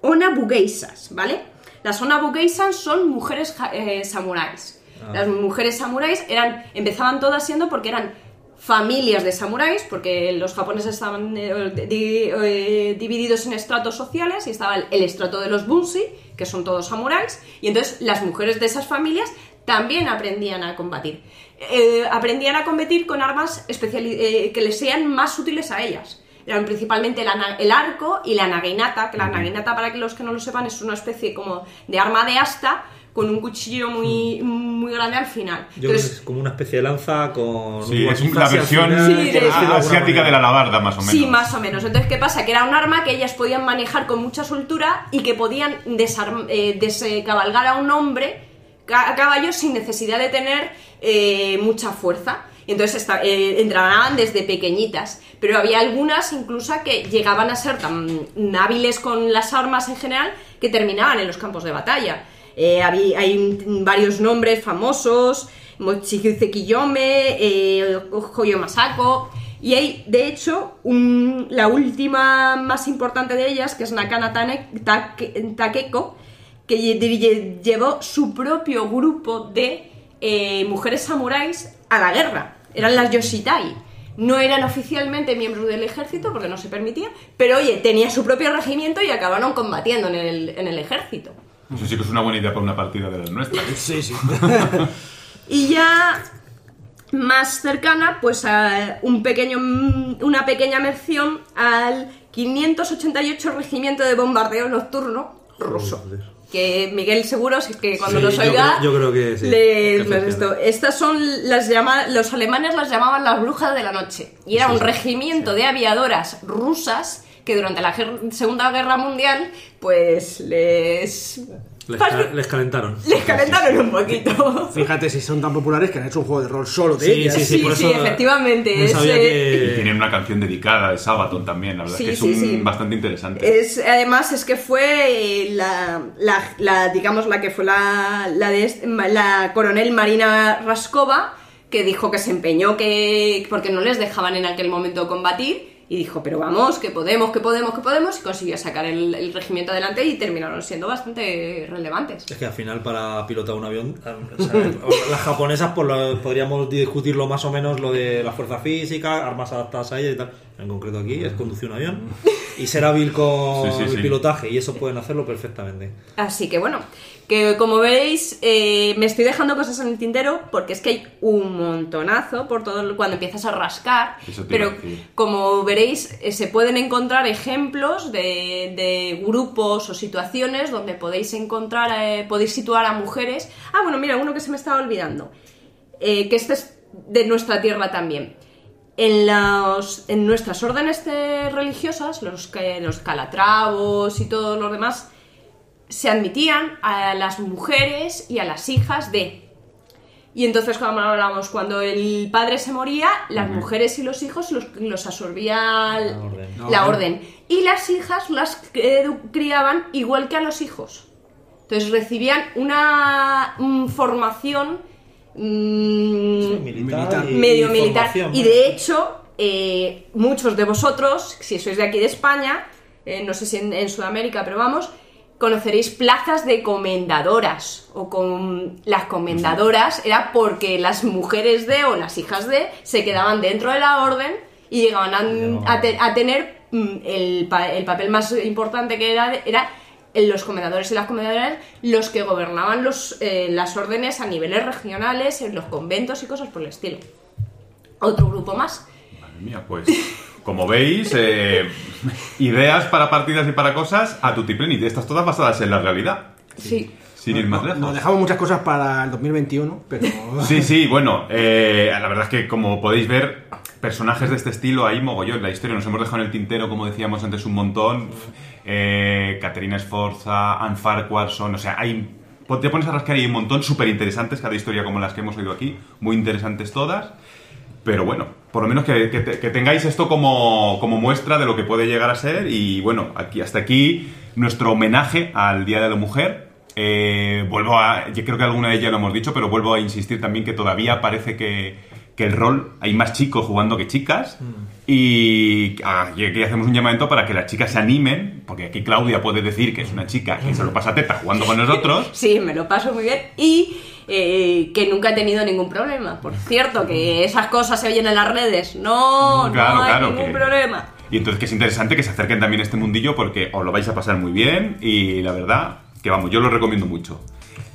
onabugeisas, ¿vale? Las onabugeisas son mujeres samuráis. Ah. Las mujeres samuráis eran, empezaban todas siendo porque eran familias de samuráis, porque los japoneses estaban eh, eh, divididos en estratos sociales y estaba el, estrato de los bunshi, que son todos samuráis, y entonces las mujeres de esas familias también aprendían a combatir. Eh, aprendían a combatir con armas que les sean más útiles a ellas. Eran principalmente el, arco y la naginata, que la naginata, para que los que no lo sepan, es una especie como de arma de asta, con un cuchillo muy, muy grande al final. Yo creo que es como una especie de lanza con... Sí, es la versión asiática de la alabarda, más o menos. Sí, más o menos. Entonces, ¿qué pasa? Que era un arma que ellas podían manejar con mucha soltura y que podían eh, descabalgar a un hombre a caballo sin necesidad de tener eh, mucha fuerza. Entonces eh, entraban desde pequeñitas, pero había algunas incluso que llegaban a ser tan hábiles con las armas en general que terminaban en los campos de batalla. Eh, hay, varios nombres famosos, Mochizuze Kiyome, eh, Masako, Y hay, de hecho, la última más importante de ellas, que es Nakana Takeko, que lle- lle- llevó su propio grupo de eh, mujeres samuráis a la guerra. Eran las Yoshitai. No eran oficialmente miembros del ejército porque no se permitía, pero oye, tenía su propio regimiento y acabaron combatiendo en el ejército. Eso sí que es una buena idea para una partida de las nuestras. Sí, sí. Y ya más cercana, pues a un pequeño, una pequeña mención al 588 Regimiento de Bombardeo Nocturno ruso. Joder. Que Miguel seguro es que cuando Sí, los yo oiga... creo- yo creo que sí, le- que les funciona. esto. Estas son las llama, los alemanes las llamaban las brujas de la noche. Y era Sí, un sí, regimiento de aviadoras rusas que durante la Segunda Guerra Mundial, pues les... Les, pas- ca- les calentaron. les calentaron un poquito. Fíjate si son tan populares que han hecho un juego de rol solo de Sí, ellas. sí, sí, Sí, por sí, eso efectivamente, no es, sabía eh, Y que... tienen una canción dedicada de Sabaton también, la verdad Sí, que es sí, un- sí. bastante interesante. Es, además, es que fue eh, la, la- la, digamos, la que fue la, la, de est- la coronel Marina Raskova, que dijo que se empeñó que porque no les dejaban en aquel momento combatir, y dijo, pero vamos, que podemos, que podemos, que podemos, y consiguió sacar el, regimiento adelante y terminaron siendo bastante relevantes. Es que al final para pilotar un avión, sea, las japonesas por lo- podríamos discutirlo más o menos lo de la fuerza física, armas adaptadas a ella y tal. En concreto aquí es conducir un avión y ser hábil con Sí, sí, el sí. pilotaje y eso pueden hacerlo perfectamente. Así que bueno, que como veis, eh, me estoy dejando cosas en el tintero porque es que hay un montonazo por todo cuando empiezas a rascar. Pero como veréis, eh, se pueden encontrar ejemplos de, de grupos o situaciones donde podéis encontrar, eh, podéis situar a mujeres. Ah, bueno, mira, uno que se me estaba olvidando. eh, que este es de nuestra tierra también. En, los- en nuestras órdenes religiosas, los, que- los calatravos y todos los demás, se admitían a las mujeres y a las hijas de. Y entonces cuando hablábamos, cuando el padre se moría, las mujeres y los hijos los, los absorbía la orden. la orden. Y las hijas las criaban igual que a los hijos. Entonces recibían una mm, mm, militar. y- medio y militar. Y de hecho, eh, muchos de vosotros, si sois de aquí de España, eh, no sé si en, en Sudamérica, pero vamos, conoceréis plazas de comendadoras. O con las comendadoras era porque las mujeres de o las hijas de se quedaban dentro de la orden y llegaban a, a te- a tener mm, el, pa- el papel más importante que era, era los comendadores y las comendadoras los que gobernaban los, eh, las órdenes a niveles regionales, en los conventos y cosas por el estilo. Otro grupo más. Madre mía, pues como veis, eh, ideas para partidas y para cosas a tutiplén y estas todas basadas en la realidad. Sí. Sin ir más Nos lejos. dejamos muchas cosas para el 2021, pero... Sí, sí, bueno, eh, la verdad es que como podéis ver, personajes de este estilo hay mogollón. La historia nos hemos dejado en el tintero, como decíamos antes, un montón. Eh, Caterina Sforza, Anne Farquhar son, o sea, hay... Te pones a rascar y un montón súper interesantes cada historia como las que hemos oído aquí, muy interesantes todas. Pero bueno, por lo menos que tengáis esto como, como muestra de lo que puede llegar a ser. Y bueno, aquí hasta aquí nuestro homenaje al Día de la Mujer. Eh, vuelvo a. Yo creo que alguna de ellas lo hemos dicho, pero vuelvo a insistir también que todavía parece que, que el rol hay más chicos jugando que chicas. Y aquí aquí hacemos un llamamiento para que las chicas se animen, porque aquí Claudia puede decir que es una chica que se lo pasa teta jugando con nosotros. Sí, me lo paso muy bien y eh, que nunca he tenido ningún problema. Por cierto, que esas cosas se oyen en las redes. No, Claro, no hay claro, ningún que- problema. Y entonces que es interesante que se acerquen también a este mundillo porque os lo vais a pasar muy bien y la verdad que vamos, yo lo recomiendo mucho.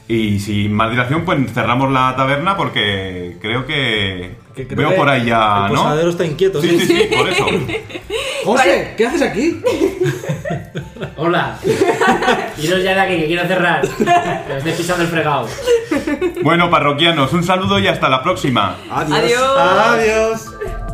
Y sin más dilación, pues cerramos la taberna porque creo que, Que creo veo que por ahí ya, El ¿no? posadero está inquieto, Sí, sí, sí, por eso. José, ¿qué haces aquí? Hola. Iros ya de aquí, que quiero cerrar. Me estoy pisando el fregado. Bueno, parroquianos, un saludo y hasta la próxima. Adiós. Adiós. Adiós.